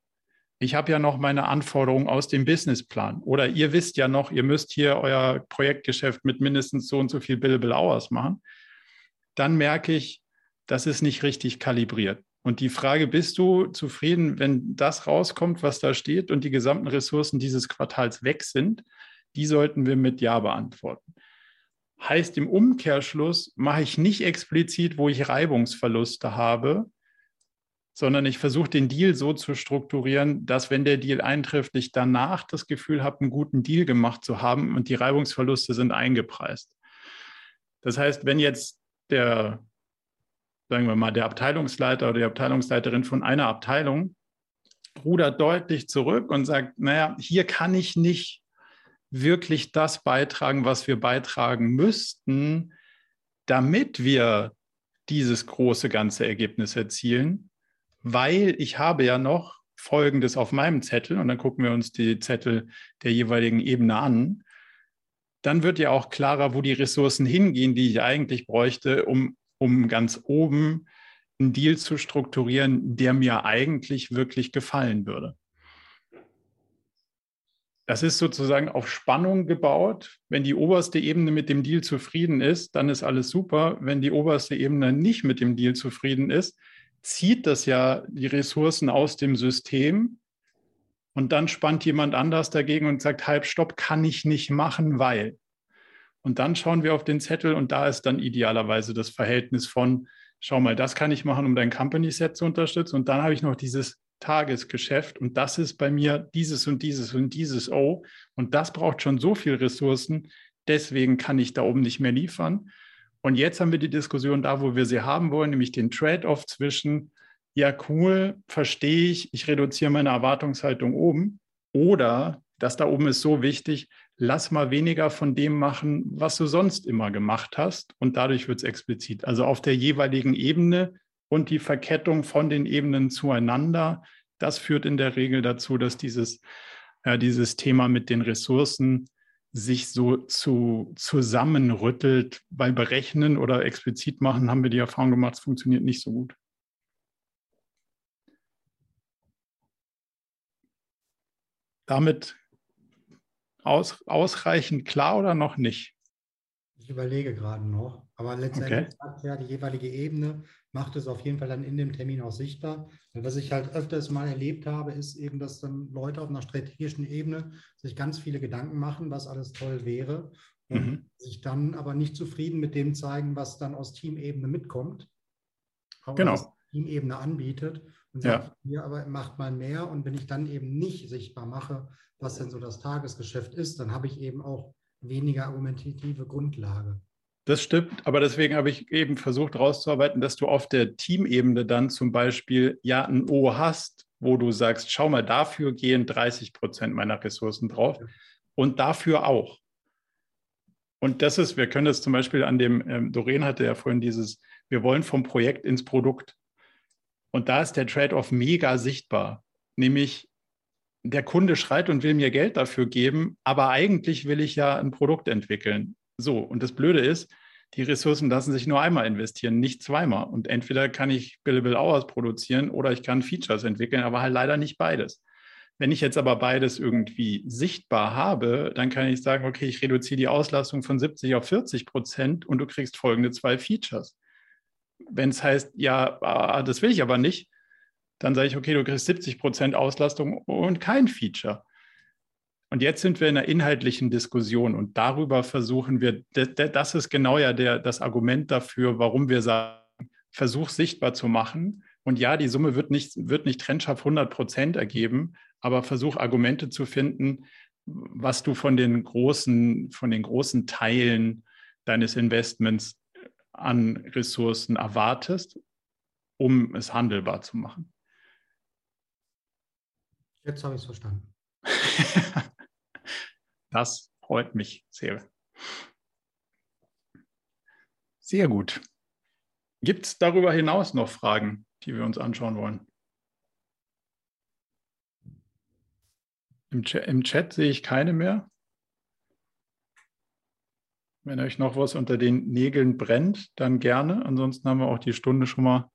ich habe ja noch meine Anforderungen aus dem Businessplan. Oder ihr wisst ja noch, ihr müsst hier euer Projektgeschäft mit mindestens so und so viel Billable Hours machen. Dann merke ich, das ist nicht richtig kalibriert. Und die Frage, bist du zufrieden, wenn das rauskommt, was da steht und die gesamten Ressourcen dieses Quartals weg sind? Die sollten wir mit Ja beantworten. Heißt im Umkehrschluss, mache ich nicht explizit, wo ich Reibungsverluste habe, sondern ich versuche den Deal so zu strukturieren, dass wenn der Deal eintrifft, ich danach das Gefühl habe, einen guten Deal gemacht zu haben und die Reibungsverluste sind eingepreist. Das heißt, wenn jetzt der sagen wir mal, der Abteilungsleiter oder die Abteilungsleiterin von einer Abteilung rudert deutlich zurück und sagt, naja, hier kann ich nicht wirklich das beitragen, was wir beitragen müssten, damit wir dieses große ganze Ergebnis erzielen, weil ich habe ja noch Folgendes auf meinem Zettel und dann gucken wir uns die Zettel der jeweiligen Ebene an. Dann wird ja auch klarer, wo die Ressourcen hingehen, die ich eigentlich bräuchte, um um ganz oben einen Deal zu strukturieren, der mir eigentlich wirklich gefallen würde. Das ist sozusagen auf Spannung gebaut. Wenn die oberste Ebene mit dem Deal zufrieden ist, dann ist alles super. Wenn die oberste Ebene nicht mit dem Deal zufrieden ist, zieht das ja die Ressourcen aus dem System und dann spannt jemand anders dagegen und sagt, halb stopp, kann ich nicht machen, weil. Und dann schauen wir auf den Zettel und da ist dann idealerweise das Verhältnis von, schau mal, das kann ich machen, um dein Company Set zu unterstützen. Und dann habe ich noch dieses Tagesgeschäft und das ist bei mir dieses und dieses und dieses Oh. Und das braucht schon so viel Ressourcen. Deswegen kann ich da oben nicht mehr liefern. Und jetzt haben wir die Diskussion da, wo wir sie haben wollen, nämlich den Trade-off zwischen, ja, cool, verstehe ich, ich reduziere meine Erwartungshaltung oben. Oder das da oben ist so wichtig, lass mal weniger von dem machen, was du sonst immer gemacht hast. Und dadurch wird es explizit. Also auf der jeweiligen Ebene und die Verkettung von den Ebenen zueinander, das führt in der Regel dazu, dass dieses, ja, dieses Thema mit den Ressourcen sich so zu, zusammenrüttelt. Bei Berechnen oder explizit machen haben wir die Erfahrung gemacht, es funktioniert nicht so gut. Damit aus, ausreichend klar oder noch nicht? Ich überlege gerade noch, aber letztendlich okay. sagt ja die jeweilige Ebene, macht es auf jeden Fall dann in dem Termin auch sichtbar. Und was ich halt öfters mal erlebt habe, ist eben, dass dann Leute auf einer strategischen Ebene sich ganz viele Gedanken machen, was alles toll wäre und mhm. sich dann aber nicht zufrieden mit dem zeigen, was dann aus Teamebene mitkommt. Genau. Teamebene anbietet und sagt, ja. hier aber macht mal mehr und wenn ich dann eben nicht sichtbar mache, was denn so das Tagesgeschäft ist, dann habe ich eben auch weniger argumentative Grundlage. Das stimmt, aber deswegen habe ich eben versucht herauszuarbeiten, dass du auf der Teamebene dann zum Beispiel ja ein O hast, wo du sagst, schau mal, dafür gehen 30 Prozent meiner Ressourcen drauf und dafür auch. Und das ist, wir können das zum Beispiel an dem, ähm, Doreen hatte ja vorhin dieses, wir wollen vom Projekt ins Produkt. Und da ist der Trade-off mega sichtbar, nämlich der Kunde schreit und will mir Geld dafür geben, aber eigentlich will ich ja ein Produkt entwickeln. So, und das Blöde ist, die Ressourcen lassen sich nur einmal investieren, nicht zweimal. Und entweder kann ich Billable Hours produzieren oder ich kann Features entwickeln, aber halt leider nicht beides. Wenn ich jetzt aber beides irgendwie sichtbar habe, dann kann ich sagen, okay, ich reduziere die Auslastung von 70 auf 40 Prozent und du kriegst folgende zwei Features. Wenn es heißt, ja, ah, das will ich aber nicht, dann sage ich, okay, du kriegst 70 Prozent Auslastung und kein Feature. Und jetzt sind wir in einer inhaltlichen Diskussion und darüber versuchen wir, das ist genau ja der, das Argument dafür, warum wir sagen, versuch sichtbar zu machen. Und ja, die Summe wird nicht, wird nicht trennscharf 100 Prozent ergeben, aber versuch Argumente zu finden, was du von den großen, von den großen Teilen deines Investments an Ressourcen erwartest, um es handelbar zu machen. Jetzt habe ich es verstanden. das freut mich sehr. Sehr gut. Gibt es darüber hinaus noch Fragen, die wir uns anschauen wollen? Im, Ch Im Chat sehe ich keine mehr. Wenn euch noch was unter den Nägeln brennt, dann gerne. Ansonsten haben wir auch die Stunde schon mal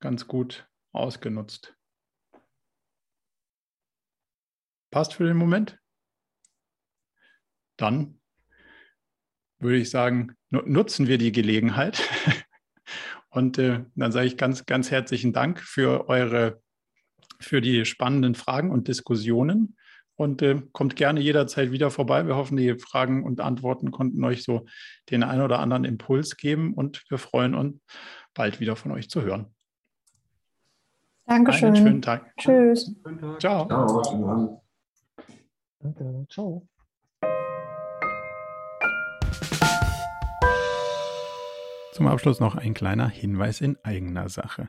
ganz gut ausgenutzt. Passt für den Moment? Dann würde ich sagen, nutzen wir die Gelegenheit. Und äh, dann sage ich ganz, ganz herzlichen Dank für eure, für die spannenden Fragen und Diskussionen. Und äh, kommt gerne jederzeit wieder vorbei. Wir hoffen, die Fragen und Antworten konnten euch so den einen oder anderen Impuls geben. Und wir freuen uns, bald wieder von euch zu hören. Dankeschön. Einen schönen Tag. Tschüss. Ciao. Ciao. Danke. Ciao. Zum Abschluss noch ein kleiner Hinweis in eigener Sache.